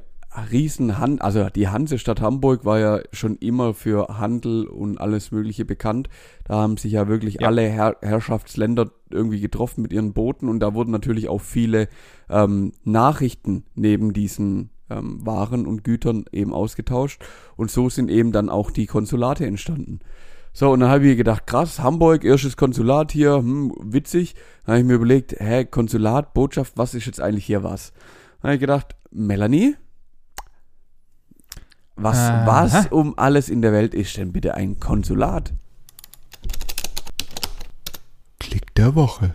[SPEAKER 2] Riesenhan, also die Hansestadt Hamburg war ja schon immer für Handel und alles Mögliche bekannt. Da haben sich ja wirklich
[SPEAKER 1] Ja.
[SPEAKER 2] alle Herr Herrschaftsländer irgendwie getroffen mit ihren Booten und da wurden natürlich auch viele ähm, Nachrichten neben diesen ähm, Waren und Gütern eben ausgetauscht und so sind eben dann auch die Konsulate entstanden. So, und dann habe ich gedacht, krass, Hamburg, erstes Konsulat hier, hm, witzig. Dann habe ich mir überlegt, hä, Konsulat, Botschaft, was ist jetzt eigentlich hier was? Dann habe ich gedacht, Melanie, was,
[SPEAKER 1] Aha.
[SPEAKER 2] was um alles in der Welt ist denn bitte ein Konsulat? Klick der Woche.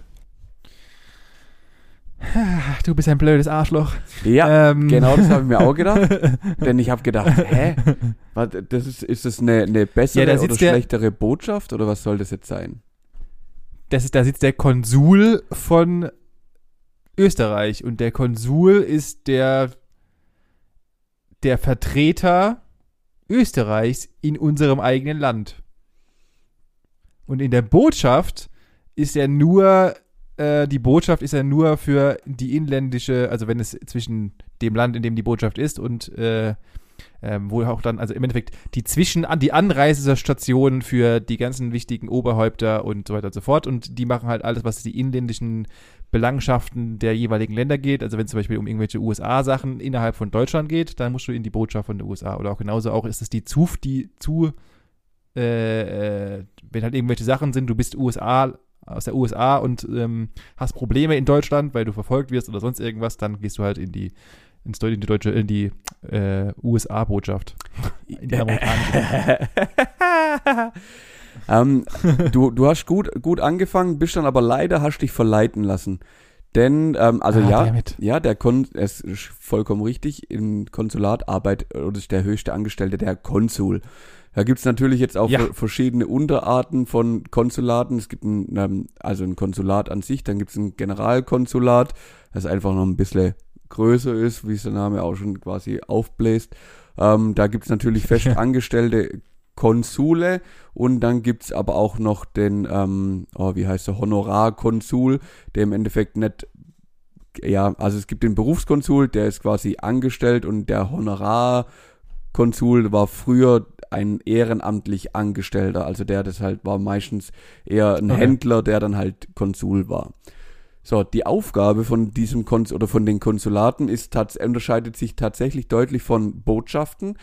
[SPEAKER 1] Ach, du bist ein blödes Arschloch.
[SPEAKER 2] Ja,
[SPEAKER 1] Ähm,
[SPEAKER 2] genau das habe ich mir auch gedacht. Denn ich habe gedacht, hä, was, das ist, ist das eine, eine bessere
[SPEAKER 1] Ja,
[SPEAKER 2] oder
[SPEAKER 1] sitzt der-
[SPEAKER 2] schlechtere Botschaft oder was soll das jetzt sein?
[SPEAKER 1] Das ist, da sitzt der Konsul von Österreich und der Konsul ist der, der Vertreter Österreichs in unserem eigenen Land. Und in der Botschaft ist er nur, äh, die Botschaft ist er nur für die inländische, also wenn es zwischen dem Land, in dem die Botschaft ist und äh, ähm, wo auch dann, also im Endeffekt die Zwischen, die Anreisestationen für die ganzen wichtigen Oberhäupter und so weiter und so fort. Und die machen halt alles, was die inländischen Belangenschaften der jeweiligen Länder geht. Also wenn es zum Beispiel um irgendwelche USA-Sachen innerhalb von Deutschland geht, dann musst du in die Botschaft von den USA. Oder auch genauso auch ist es die ZUF, die zu, äh, äh, wenn halt irgendwelche Sachen sind, du bist USA aus der USA und ähm, hast Probleme in Deutschland, weil du verfolgt wirst oder sonst irgendwas, dann gehst du halt in die ins Deutsche, in die deutsche, in die äh, USA-Botschaft. In die amerikanische.
[SPEAKER 2] ähm, du, du hast gut, gut angefangen, bist dann aber leider hast dich verleiten lassen. Denn, ähm, also
[SPEAKER 1] Ah,
[SPEAKER 2] ja,
[SPEAKER 1] damit.
[SPEAKER 2] ja, der Kon es ist vollkommen richtig, im Konsulat arbeitet oder ist der höchste Angestellte der Konsul. Da gibt's natürlich jetzt auch
[SPEAKER 1] Ja.
[SPEAKER 2] ver- verschiedene Unterarten von Konsulaten. Es gibt ein, ähm, also ein Konsulat an sich, dann gibt's ein Generalkonsulat, das einfach noch ein bisschen größer ist, wie es der Name auch schon quasi aufbläst. Ähm, da gibt's natürlich fest angestellte Konsule und dann gibt's aber auch noch den, ähm, oh, wie heißt der, Honorarkonsul, der im Endeffekt nicht, ja, also es gibt den Berufskonsul, der ist quasi angestellt und der Honorarkonsul war früher ein ehrenamtlich Angestellter, also der das halt war meistens eher ein
[SPEAKER 1] Okay.
[SPEAKER 2] Händler, der dann halt Konsul war. So, die Aufgabe von diesem Kons oder von den Konsulaten ist unterscheidet sich tatsächlich deutlich von Botschaften,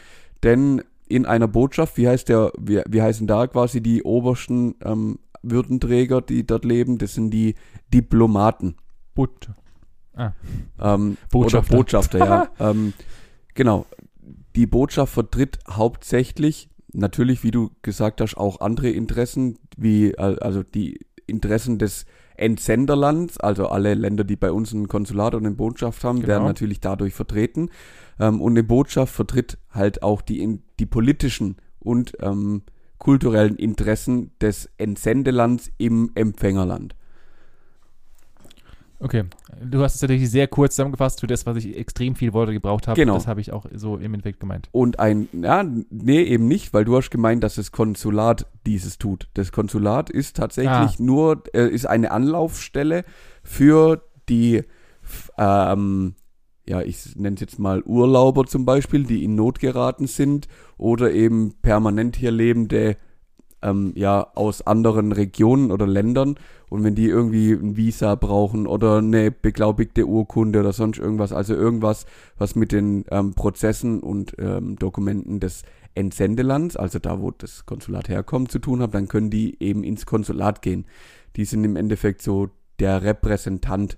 [SPEAKER 2] denn in einer Botschaft, wie heißt der, wie, wie heißen da quasi die obersten ähm, Würdenträger, die dort leben? Das sind die Diplomaten.
[SPEAKER 1] Bot
[SPEAKER 2] Ähm,
[SPEAKER 1] Botschafter.
[SPEAKER 2] Oder Botschafter, ja. ähm, genau. Die Botschaft vertritt hauptsächlich, natürlich, wie du gesagt hast, auch andere Interessen, wie also die Interessen des Entsenderlands, also alle Länder, die bei uns ein Konsulat und eine Botschaft haben,
[SPEAKER 1] Genau.
[SPEAKER 2] werden natürlich dadurch vertreten. Ähm, und eine Botschaft vertritt halt auch die, die politischen und ähm, kulturellen Interessen des Entsendelands im Empfängerland.
[SPEAKER 1] Okay. Du hast es tatsächlich sehr kurz zusammengefasst für das, was ich extrem viel Worte gebraucht habe.
[SPEAKER 2] Genau.
[SPEAKER 1] Das habe ich auch so im Endeffekt gemeint.
[SPEAKER 2] Und ein, ja, nee, eben nicht, weil du hast gemeint, dass das Konsulat dieses tut. Das Konsulat ist tatsächlich
[SPEAKER 1] Ah.
[SPEAKER 2] nur, äh, ist eine Anlaufstelle für die, ähm, ja, ich nenne es jetzt mal Urlauber zum Beispiel, die in Not geraten sind oder eben permanent hier lebende, ähm, ja, aus anderen Regionen oder Ländern. Und wenn die irgendwie ein Visa brauchen oder eine beglaubigte Urkunde oder sonst irgendwas, also irgendwas, was mit den ähm, Prozessen und ähm, Dokumenten des Entsendelands, also da, wo das Konsulat herkommt, zu tun hat, dann können die eben ins Konsulat gehen. Die sind im Endeffekt so der Repräsentant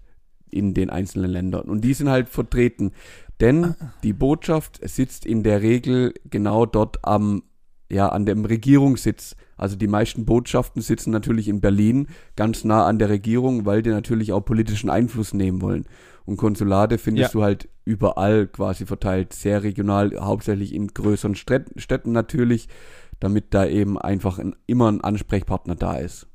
[SPEAKER 2] in den einzelnen Ländern. Und die sind halt vertreten. Denn die Botschaft sitzt in der Regel genau dort am, ja, an dem Regierungssitz. Also die meisten Botschaften sitzen natürlich in Berlin, ganz nah an der Regierung, weil die natürlich auch politischen Einfluss nehmen wollen. Und Konsulate findest
[SPEAKER 1] Ja.
[SPEAKER 2] du halt überall quasi verteilt, sehr regional, hauptsächlich in größeren Städten, Städten natürlich, damit da eben einfach ein, immer ein Ansprechpartner da ist.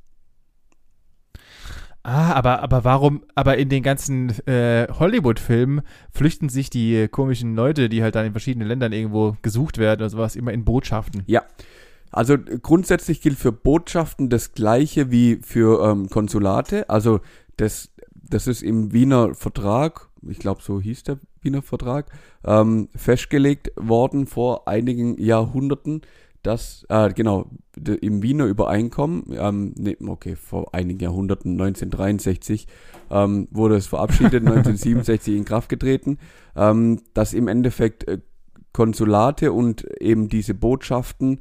[SPEAKER 1] Ah, aber, aber warum, aber in den ganzen äh, Hollywood-Filmen flüchten sich die komischen Leute, die halt dann in verschiedenen Ländern irgendwo gesucht werden oder sowas, immer in Botschaften.
[SPEAKER 2] Also äh, grundsätzlich gilt für Botschaften das gleiche wie für ähm, Konsulate. Also das, das ist im Wiener Vertrag, ich glaube so hieß der Wiener Vertrag, ähm, festgelegt worden vor einigen Jahrhunderten, dass, äh, genau, im Wiener Übereinkommen, ähm, nee, okay, vor einigen Jahrhunderten, 1963, ähm, wurde es verabschiedet, 1967 in Kraft getreten, ähm, dass im Endeffekt äh, Konsulate und eben diese Botschaften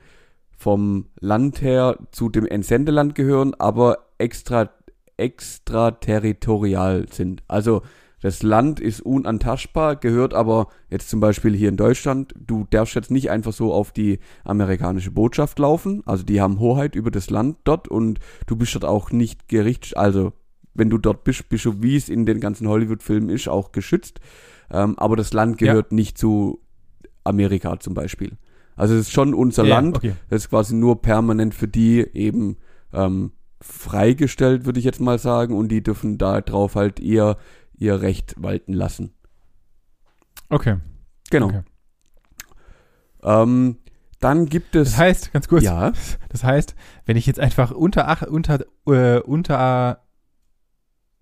[SPEAKER 2] vom Land her zu dem Entsendeland gehören, aber extra, extraterritorial sind. Also das Land ist unantastbar, gehört aber jetzt zum Beispiel hier in Deutschland, du darfst jetzt nicht einfach so auf die amerikanische Botschaft laufen, also die haben Hoheit über das Land dort und du bist dort auch nicht gerichts, also wenn du dort bist, bist du, wie es in den ganzen Hollywood-Filmen ist, auch geschützt, ähm, aber das Land
[SPEAKER 1] Ja.
[SPEAKER 2] gehört nicht zu Amerika zum Beispiel. Also es ist schon unser
[SPEAKER 1] Ja,
[SPEAKER 2] Land,
[SPEAKER 1] Okay.
[SPEAKER 2] das ist quasi nur permanent für die eben ähm, freigestellt, würde ich jetzt mal sagen, und die dürfen da drauf halt ihr, ihr Recht walten lassen.
[SPEAKER 1] Okay.
[SPEAKER 2] Genau.
[SPEAKER 1] Okay.
[SPEAKER 2] Ähm, dann gibt es.
[SPEAKER 1] Das heißt, ganz kurz,
[SPEAKER 2] ja,
[SPEAKER 1] das heißt, wenn ich jetzt einfach unter, ach, unter, äh, unter,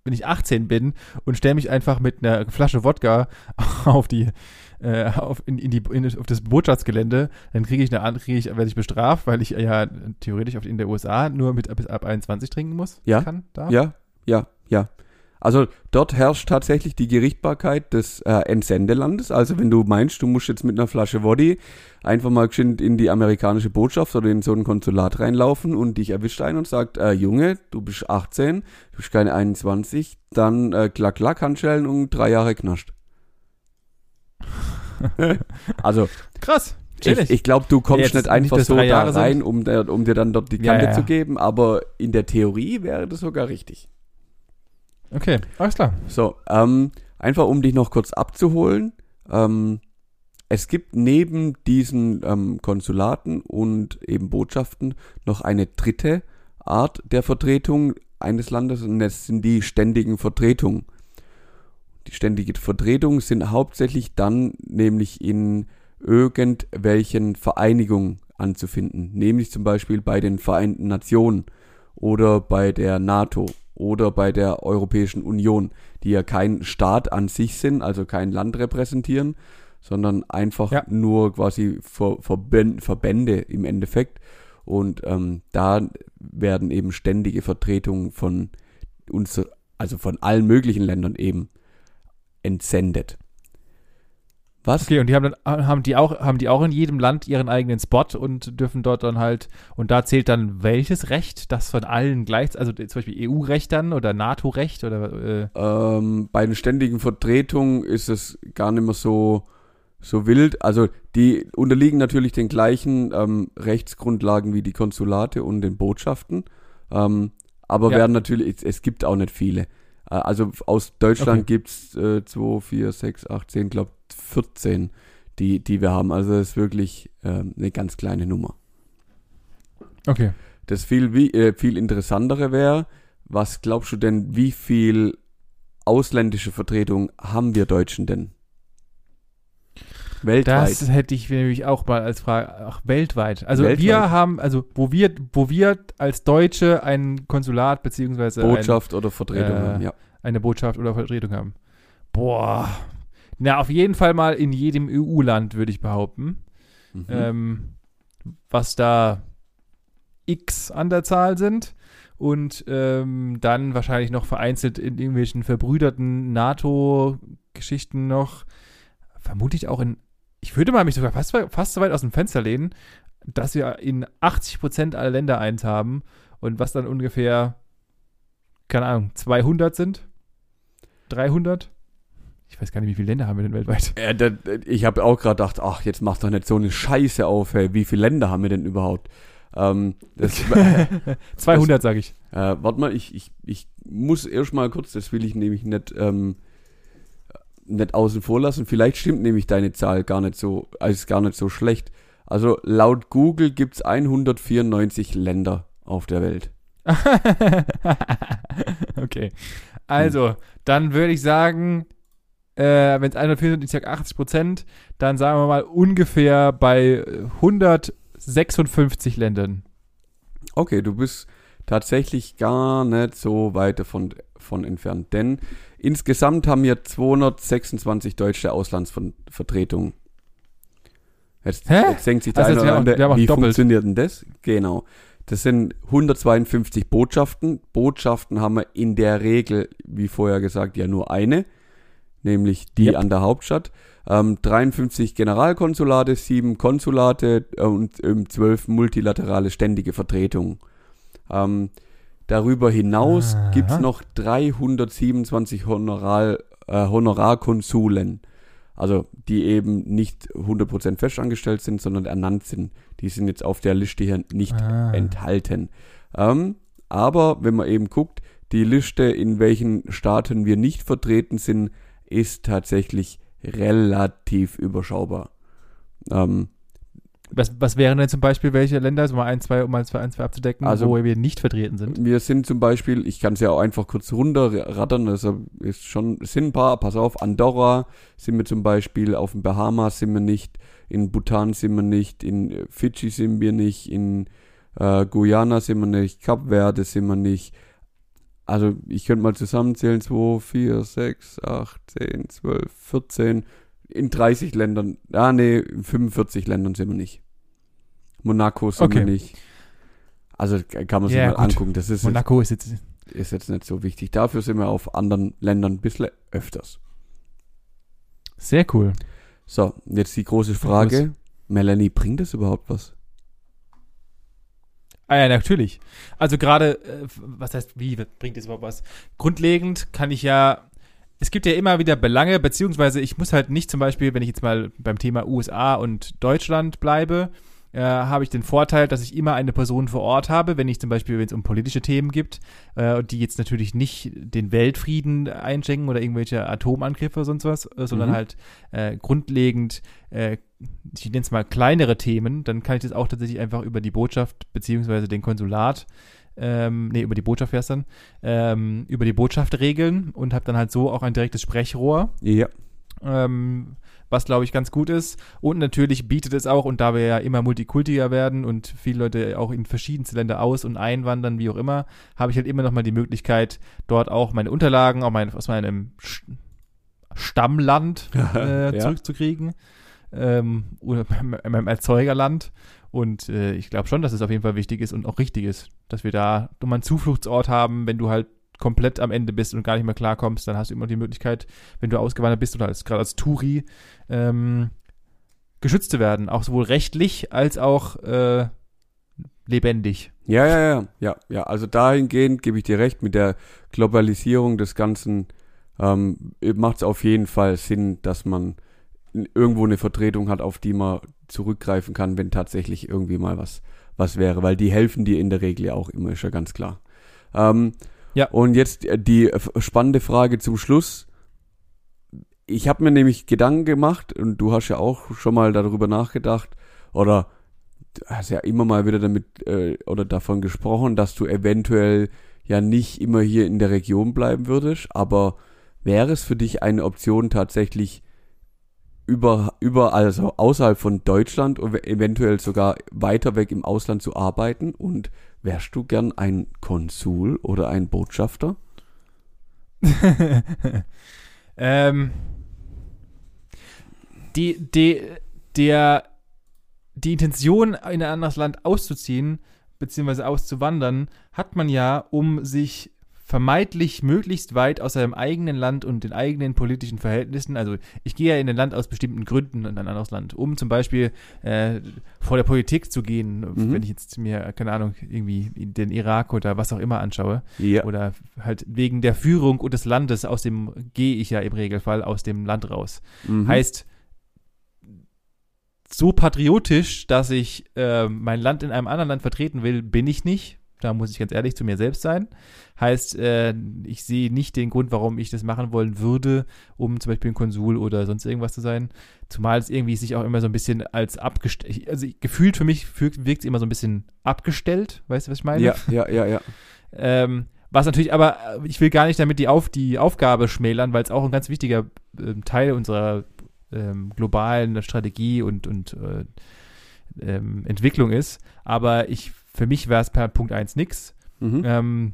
[SPEAKER 1] wenn ich 18 bin und stelle mich einfach mit einer Flasche Wodka auf die, äh, auf, in, in die, in, auf das Botschaftsgelände, dann kriege ich eine, kriege ich, werde ich bestraft, weil ich ja theoretisch in der USA nur mit bis ab 21 trinken muss,
[SPEAKER 2] Ja.
[SPEAKER 1] kann, darf.
[SPEAKER 2] ja, ja, ja. Also dort herrscht tatsächlich die Gerichtbarkeit des äh, Entsendelandes. Also wenn du meinst, du musst jetzt mit einer Flasche Woddy einfach mal geschwind in die amerikanische Botschaft oder in so ein Konsulat reinlaufen und dich erwischt ein und sagt, äh, Junge, du bist 18, du bist keine 21, dann äh, klack, klack, Handschellen und drei Jahre knascht. also
[SPEAKER 1] Krass.
[SPEAKER 2] ich, ich glaube, du kommst
[SPEAKER 1] Jetzt
[SPEAKER 2] nicht einfach
[SPEAKER 1] nicht,
[SPEAKER 2] so da rein, um, um dir dann dort die Kante
[SPEAKER 1] ja,
[SPEAKER 2] zu
[SPEAKER 1] ja.
[SPEAKER 2] geben, aber in der Theorie wäre das sogar richtig.
[SPEAKER 1] Okay, alles klar.
[SPEAKER 2] So, ähm, einfach um dich noch kurz abzuholen. Ähm, es gibt neben diesen ähm, Konsulaten und eben Botschaften noch eine dritte Art der Vertretung eines Landes und das sind die ständigen Vertretungen. Die ständige Vertretungen sind hauptsächlich dann nämlich in irgendwelchen Vereinigungen anzufinden, nämlich zum Beispiel bei den Vereinten Nationen oder bei der NATO oder bei der Europäischen Union, die ja kein Staat an sich sind, also kein Land repräsentieren, sondern einfach
[SPEAKER 1] Ja.
[SPEAKER 2] nur quasi Ver Verbän Verbände im Endeffekt. Und ähm, da werden eben ständige Vertretungen von uns, also von allen möglichen Ländern eben entsendet. Was?
[SPEAKER 1] Okay, und die haben dann haben die auch haben die auch in jedem Land ihren eigenen Spot und dürfen dort dann halt und da zählt dann welches Recht, das von allen gleich, also zum Beispiel EU-Recht dann oder NATO-Recht oder äh,
[SPEAKER 2] Ähm, bei den ständigen Vertretungen ist es gar nicht mehr so, so wild. Also die unterliegen natürlich den gleichen ähm, Rechtsgrundlagen wie die Konsulate und den Botschaften. Ähm, aber
[SPEAKER 1] Ja.
[SPEAKER 2] werden natürlich, es, es gibt auch nicht viele. Äh, also aus Deutschland
[SPEAKER 1] Okay.
[SPEAKER 2] gibt's äh, 2, 4, 6, 8, 10, glaube 14, die, die wir haben. Also das ist wirklich ähm, eine ganz kleine Nummer.
[SPEAKER 1] okay.
[SPEAKER 2] Das viel, wie, äh, viel interessantere wäre, was glaubst du denn, wie viel ausländische Vertretung haben wir Deutschen denn? Weltweit.
[SPEAKER 1] Das hätte ich nämlich auch mal als Frage, ach, weltweit. Also
[SPEAKER 2] Weltweit.
[SPEAKER 1] wir haben, also wo wir, wo wir als Deutsche ein Konsulat beziehungsweise ein,
[SPEAKER 2] Botschaft oder Vertretung
[SPEAKER 1] äh,
[SPEAKER 2] haben, ja.
[SPEAKER 1] eine Botschaft oder Vertretung haben. Boah. Na, auf jeden Fall mal in jedem EU-Land, würde ich behaupten.
[SPEAKER 2] Mhm.
[SPEAKER 1] ähm, was da X an der Zahl sind und ähm, dann wahrscheinlich noch vereinzelt in irgendwelchen verbrüderten NATO-Geschichten noch. Vermutlich auch in, ich würde mal mich sogar fast, fast so weit aus dem Fenster lehnen, dass wir in 80% aller Länder eins haben und was dann ungefähr, keine Ahnung, 200 sind? 300? Ich weiß gar nicht, wie viele Länder haben wir denn weltweit?
[SPEAKER 2] Äh, da, ich habe auch gerade gedacht, ach, jetzt mach doch nicht so eine Scheiße auf, hey. wie viele Länder haben wir denn überhaupt? Ähm, das,
[SPEAKER 1] 200, sage ich.
[SPEAKER 2] Äh, warte mal, ich, ich, ich muss erst mal kurz, das will ich nämlich nicht, ähm, nicht außen vor lassen. Vielleicht stimmt nämlich deine Zahl gar nicht so, also ist gar nicht so schlecht. Also laut Google gibt's 194 Länder auf der Welt.
[SPEAKER 1] okay. Also, dann würde ich sagen, äh, wenn es 104 sind, ich sage 80 Prozent, dann sagen wir mal ungefähr bei 156 Ländern.
[SPEAKER 2] Okay, du bist tatsächlich gar nicht so weit davon von entfernt. Denn insgesamt haben wir 226 deutsche Auslandsvertretungen. Jetzt, jetzt denkt sich der
[SPEAKER 1] Also
[SPEAKER 2] eine oder andere, wie
[SPEAKER 1] doppelt.
[SPEAKER 2] funktioniert denn das? Genau. Das sind 152 Botschaften. Botschaften haben wir in der Regel, wie vorher gesagt, ja nur eine, nämlich die
[SPEAKER 1] Yep.
[SPEAKER 2] an der Hauptstadt. Ähm, 53 Generalkonsulate, 7 Konsulate und ähm, 12 multilaterale ständige Vertretungen. Ähm, darüber hinaus
[SPEAKER 1] Aha.
[SPEAKER 2] gibt's noch 327 Honorar, äh, Honorarkonsulen. Also die eben nicht 100% festangestellt sind, sondern ernannt sind. Die sind jetzt auf der Liste hier nicht
[SPEAKER 1] Ah.
[SPEAKER 2] enthalten. Ähm, aber wenn man eben guckt, die Liste, in welchen Staaten wir nicht vertreten sind, ist tatsächlich relativ überschaubar. Ähm,
[SPEAKER 1] Was, was wären denn zum Beispiel welche Länder, so mal ein, zwei, um mal zwei, ein, zwei abzudecken,
[SPEAKER 2] Also-
[SPEAKER 1] wo wir nicht vertreten sind?
[SPEAKER 2] wir sind zum Beispiel, ich kann es ja auch einfach kurz runterrattern, also ist schon, sind ein paar, pass auf, Andorra sind wir zum Beispiel, auf den Bahamas sind wir nicht, in Bhutan sind wir nicht, in Fidschi sind wir nicht, in äh, Guyana sind wir nicht, Kap Verde sind wir nicht. Also ich könnte mal zusammenzählen, 2, 4, 6, 8, 10, 12, 14, in 30 Ländern, ah nee, in 45 Ländern sind wir nicht. Monaco sind wir
[SPEAKER 1] Okay.
[SPEAKER 2] nicht. Also kann man sich
[SPEAKER 1] Ja,
[SPEAKER 2] mal
[SPEAKER 1] gut.
[SPEAKER 2] angucken, das ist jetzt
[SPEAKER 1] Monaco ist jetzt,
[SPEAKER 2] ist jetzt nicht so wichtig. Dafür sind wir auf anderen Ländern ein bisschen öfters.
[SPEAKER 1] Sehr cool.
[SPEAKER 2] So, jetzt die große Frage. Melanie, bringt das überhaupt was?
[SPEAKER 1] Ah ja, natürlich. Also gerade, äh, was heißt, wie bringt das überhaupt was? Grundlegend kann ich ja, es gibt ja immer wieder Belange, beziehungsweise ich muss halt nicht zum Beispiel, wenn ich jetzt mal beim Thema USA und Deutschland bleibe, äh, habe ich den Vorteil, dass ich immer eine Person vor Ort habe, wenn ich zum Beispiel, wenn es um politische Themen gibt, äh, die jetzt natürlich nicht den Weltfrieden einschenken oder irgendwelche Atomangriffe oder sonst was, äh, sondern
[SPEAKER 2] Mhm.
[SPEAKER 1] halt äh, grundlegend, äh, ich nenne es mal kleinere Themen, dann kann ich das auch tatsächlich einfach über die Botschaft beziehungsweise den Konsulat ähm, nee, über die Botschaft wär's dann, ähm, über die Botschaft regeln und habe dann halt so auch ein direktes Sprechrohr
[SPEAKER 2] Ja.
[SPEAKER 1] ähm, was glaube ich ganz gut ist. Und natürlich bietet es auch, und da wir ja immer multikultiger werden und viele Leute auch in verschiedenste Länder aus- und einwandern, wie auch immer, habe ich halt immer noch mal die Möglichkeit, dort auch meine Unterlagen auch mein, aus meinem Stammland äh,
[SPEAKER 2] Ja.
[SPEAKER 1] zurückzukriegen. Ähm, oder in meinem Erzeugerland. Und äh, ich glaube schon, dass es auf jeden Fall wichtig ist und auch richtig ist, dass wir da nochmal einen Zufluchtsort haben, wenn du halt komplett am Ende bist und gar nicht mehr klarkommst, dann hast du immer die Möglichkeit, wenn du ausgewandert bist oder als, gerade als Touri, ähm, geschützt zu werden. Auch sowohl rechtlich als auch äh, lebendig.
[SPEAKER 2] Ja, ja, ja, ja, ja. Also dahingehend gebe ich dir recht, mit der Globalisierung des Ganzen ähm, macht es auf jeden Fall Sinn, dass man irgendwo eine Vertretung hat, auf die man zurückgreifen kann, wenn tatsächlich irgendwie mal was, was wäre, weil die helfen dir in der Regel ja auch immer, ist ja ganz klar. Ähm,
[SPEAKER 1] Ja.
[SPEAKER 2] Und jetzt äh, die äh, spannende Frage zum Schluss. Ich habe mir nämlich Gedanken gemacht und du hast ja auch schon mal darüber nachgedacht oder du hast ja immer mal wieder damit äh, oder davon gesprochen, dass du eventuell ja nicht immer hier in der Region bleiben würdest, aber wäre es für dich eine Option tatsächlich über, überall, also außerhalb von Deutschland und eventuell sogar weiter weg im Ausland zu arbeiten und wärst du gern ein Konsul oder ein Botschafter?
[SPEAKER 1] ähm, die, die, der, die Intention, in ein anderes Land auszuziehen, beziehungsweise auszuwandern, hat man ja, um sich vermeintlich möglichst weit aus seinem eigenen Land und den eigenen politischen Verhältnissen, also ich gehe ja in ein Land aus bestimmten Gründen in ein anderes Land, um zum Beispiel äh, vor der Politik zu gehen,
[SPEAKER 2] Mhm.
[SPEAKER 1] wenn ich jetzt mir, keine Ahnung, irgendwie den Irak oder was auch immer anschaue,
[SPEAKER 2] Ja.
[SPEAKER 1] oder halt wegen der Führung und des Landes, aus dem gehe ich ja im Regelfall aus dem Land raus.
[SPEAKER 2] Mhm.
[SPEAKER 1] Heißt, so patriotisch, dass ich äh, mein Land in einem anderen Land vertreten will, bin ich nicht. Da muss ich ganz ehrlich zu mir selbst sein. Heißt, äh, ich sehe nicht den Grund, warum ich das machen wollen würde, um zum Beispiel ein Konsul oder sonst irgendwas zu sein. Zumal es irgendwie sich auch immer so ein bisschen als abgestellt, also gefühlt für mich wirkt es immer so ein bisschen abgestellt. Weißt du, was ich meine?
[SPEAKER 2] ja, ja, ja, ja.
[SPEAKER 1] Ähm, was natürlich, aber äh, ich will gar nicht damit die, Auf, die Aufgabe schmälern, weil es auch ein ganz wichtiger ähm, Teil unserer ähm, globalen Strategie und, und äh, ähm, Entwicklung ist. Aber ich, für mich wäre es per Punkt 1 nix.
[SPEAKER 2] Mhm.
[SPEAKER 1] Ähm,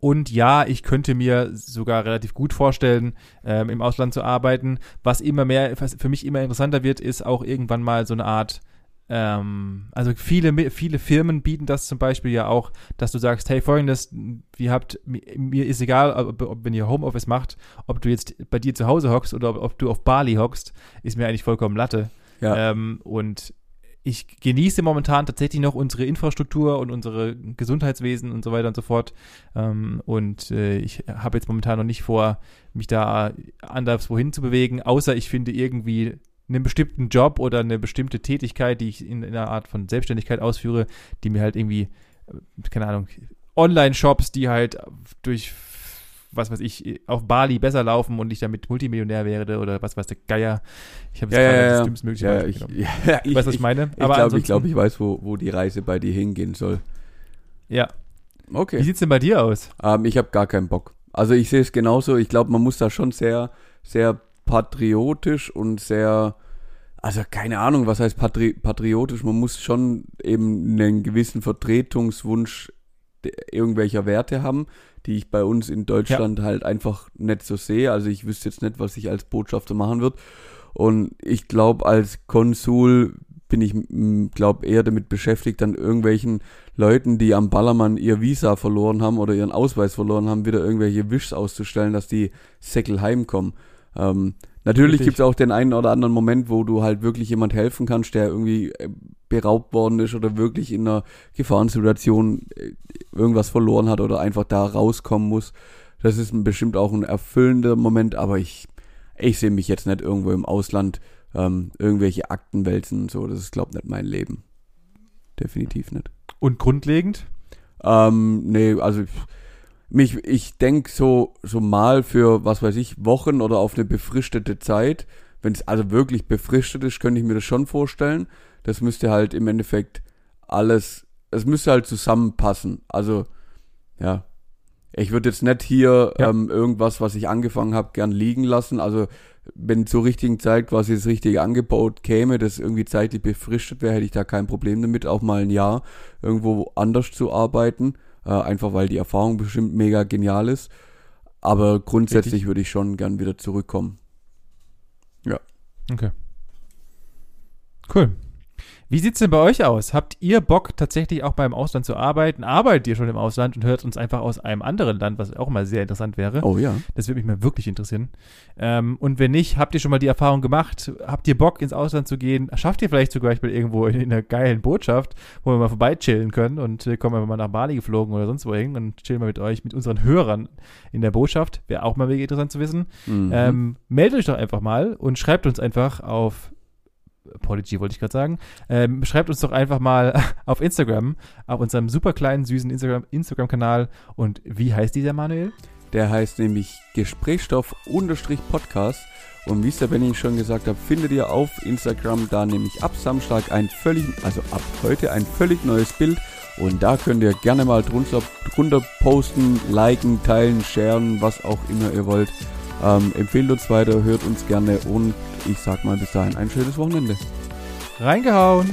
[SPEAKER 1] und ja, ich könnte mir sogar relativ gut vorstellen, ähm, im Ausland zu arbeiten. Was immer mehr, was für mich immer interessanter wird, ist auch irgendwann mal so eine Art, ähm, also viele, viele Firmen bieten das zum Beispiel ja auch, dass du sagst, hey, folgendes, ihr habt, mir, ist egal, ob, ob, wenn ihr Homeoffice macht, ob du jetzt bei dir zu Hause hockst oder ob, ob du auf Bali hockst, ist mir eigentlich vollkommen Latte.
[SPEAKER 2] Ja.
[SPEAKER 1] Ähm, und ich genieße momentan tatsächlich noch unsere Infrastruktur und unsere Gesundheitswesen und so weiter und so fort. Ähm, und äh, ich habe jetzt momentan noch nicht vor, mich da anders wohin zu bewegen, außer ich finde irgendwie einen bestimmten Job oder eine bestimmte Tätigkeit, die ich in, in einer Art von Selbstständigkeit ausführe, die mir halt irgendwie, äh, keine Ahnung, Online-Shops, die halt durch was weiß ich, auf Bali besser laufen und ich damit Multimillionär wäre oder was weiß der Geier. Ich habe jetzt
[SPEAKER 2] ja,
[SPEAKER 1] gerade
[SPEAKER 2] ja.
[SPEAKER 1] das dümmste mögliche
[SPEAKER 2] Ja,
[SPEAKER 1] Beispiel
[SPEAKER 2] ich,
[SPEAKER 1] genommen.
[SPEAKER 2] ja,
[SPEAKER 1] Du weißt, was ich meine?
[SPEAKER 2] Ich glaube, ich, glaub, ich weiß, wo, wo die Reise bei dir hingehen soll.
[SPEAKER 1] Ja. Wie
[SPEAKER 2] Okay.
[SPEAKER 1] sieht's denn bei dir aus?
[SPEAKER 2] Ähm, ich habe gar keinen Bock. Also ich sehe es genauso. Ich glaube, man muss da schon sehr, sehr patriotisch und sehr, also keine Ahnung, was heißt patri patriotisch. Man muss schon eben einen gewissen Vertretungswunsch irgendwelcher Werte haben, die ich bei uns in Deutschland halt einfach nicht so sehe. Also ich wüsste jetzt nicht, was ich als Botschafter machen würde. Und ich glaube, als Konsul bin ich, glaube eher damit beschäftigt, dann irgendwelchen Leuten, die am Ballermann ihr Visa verloren haben oder ihren Ausweis verloren haben, wieder irgendwelche Wischs auszustellen, dass die Säckel heimkommen. Ähm, natürlich gibt es auch den einen oder anderen Moment, wo du halt wirklich jemand helfen kannst, der irgendwie äh, beraubt worden ist oder wirklich in einer Gefahrensituation äh, irgendwas verloren hat oder einfach da rauskommen muss. Das ist bestimmt auch ein erfüllender Moment, aber ich, ich sehe mich jetzt nicht irgendwo im Ausland ähm, irgendwelche Akten wälzen und so. Das ist, glaube ich, nicht mein Leben. Definitiv nicht.
[SPEAKER 1] Und grundlegend?
[SPEAKER 2] Ähm, nee, also mich, ich denke so, so mal für, was weiß ich, Wochen oder auf eine befristete Zeit. Wenn es also wirklich befristet ist, könnte ich mir das schon vorstellen. Das müsste halt im Endeffekt alles, es müsste halt zusammenpassen. Also, ja. Ich würde jetzt nicht hier ja. ähm, irgendwas, was ich angefangen habe, gern liegen lassen. Also wenn zur richtigen Zeit quasi das richtige Angebot käme, das irgendwie zeitlich befristet wäre, hätte ich da kein Problem damit, auch mal ein Jahr irgendwo anders zu arbeiten. Äh, einfach weil die Erfahrung bestimmt mega genial ist. Aber grundsätzlich Richtig. würde ich schon gern wieder zurückkommen. Ja.
[SPEAKER 1] Okay. Cool. Wie sieht's denn bei euch aus? Habt ihr Bock, tatsächlich auch beim Ausland zu arbeiten? Arbeitet ihr schon im Ausland und hört uns einfach aus einem anderen Land, was auch mal sehr interessant wäre?
[SPEAKER 2] Oh ja.
[SPEAKER 1] Das würde mich mal wirklich interessieren. Ähm, und wenn nicht, habt ihr schon mal die Erfahrung gemacht? Habt ihr Bock, ins Ausland zu gehen? Schafft ihr vielleicht sogar mal irgendwo in, in, einer geilen Botschaft, wo wir mal vorbei chillen können und äh, kommen wir mal nach Bali geflogen oder sonst wohin und chillen mal mit euch, mit unseren Hörern in der Botschaft? Wäre auch mal interessant zu wissen. Mhm. Ähm, meldet euch doch einfach mal und schreibt uns einfach auf Podigy wollte ich gerade sagen. Ähm, schreibt uns doch einfach mal auf Instagram, auf unserem super kleinen, süßen Instagram-Kanal. Instagram Und wie heißt dieser, Manuel?
[SPEAKER 2] Der heißt nämlich Gesprächsstoff-Podcast. Und wie es der Benny schon gesagt hat, findet ihr auf Instagram da nämlich ab Samstag ein völlig, also ab heute ein völlig neues Bild. Und da könnt ihr gerne mal drunter, drunter posten, liken, teilen, sharen, was auch immer ihr wollt. Ähm, empfehlt uns weiter, hört uns gerne und ich sag mal bis dahin ein schönes Wochenende.
[SPEAKER 1] Reingehauen!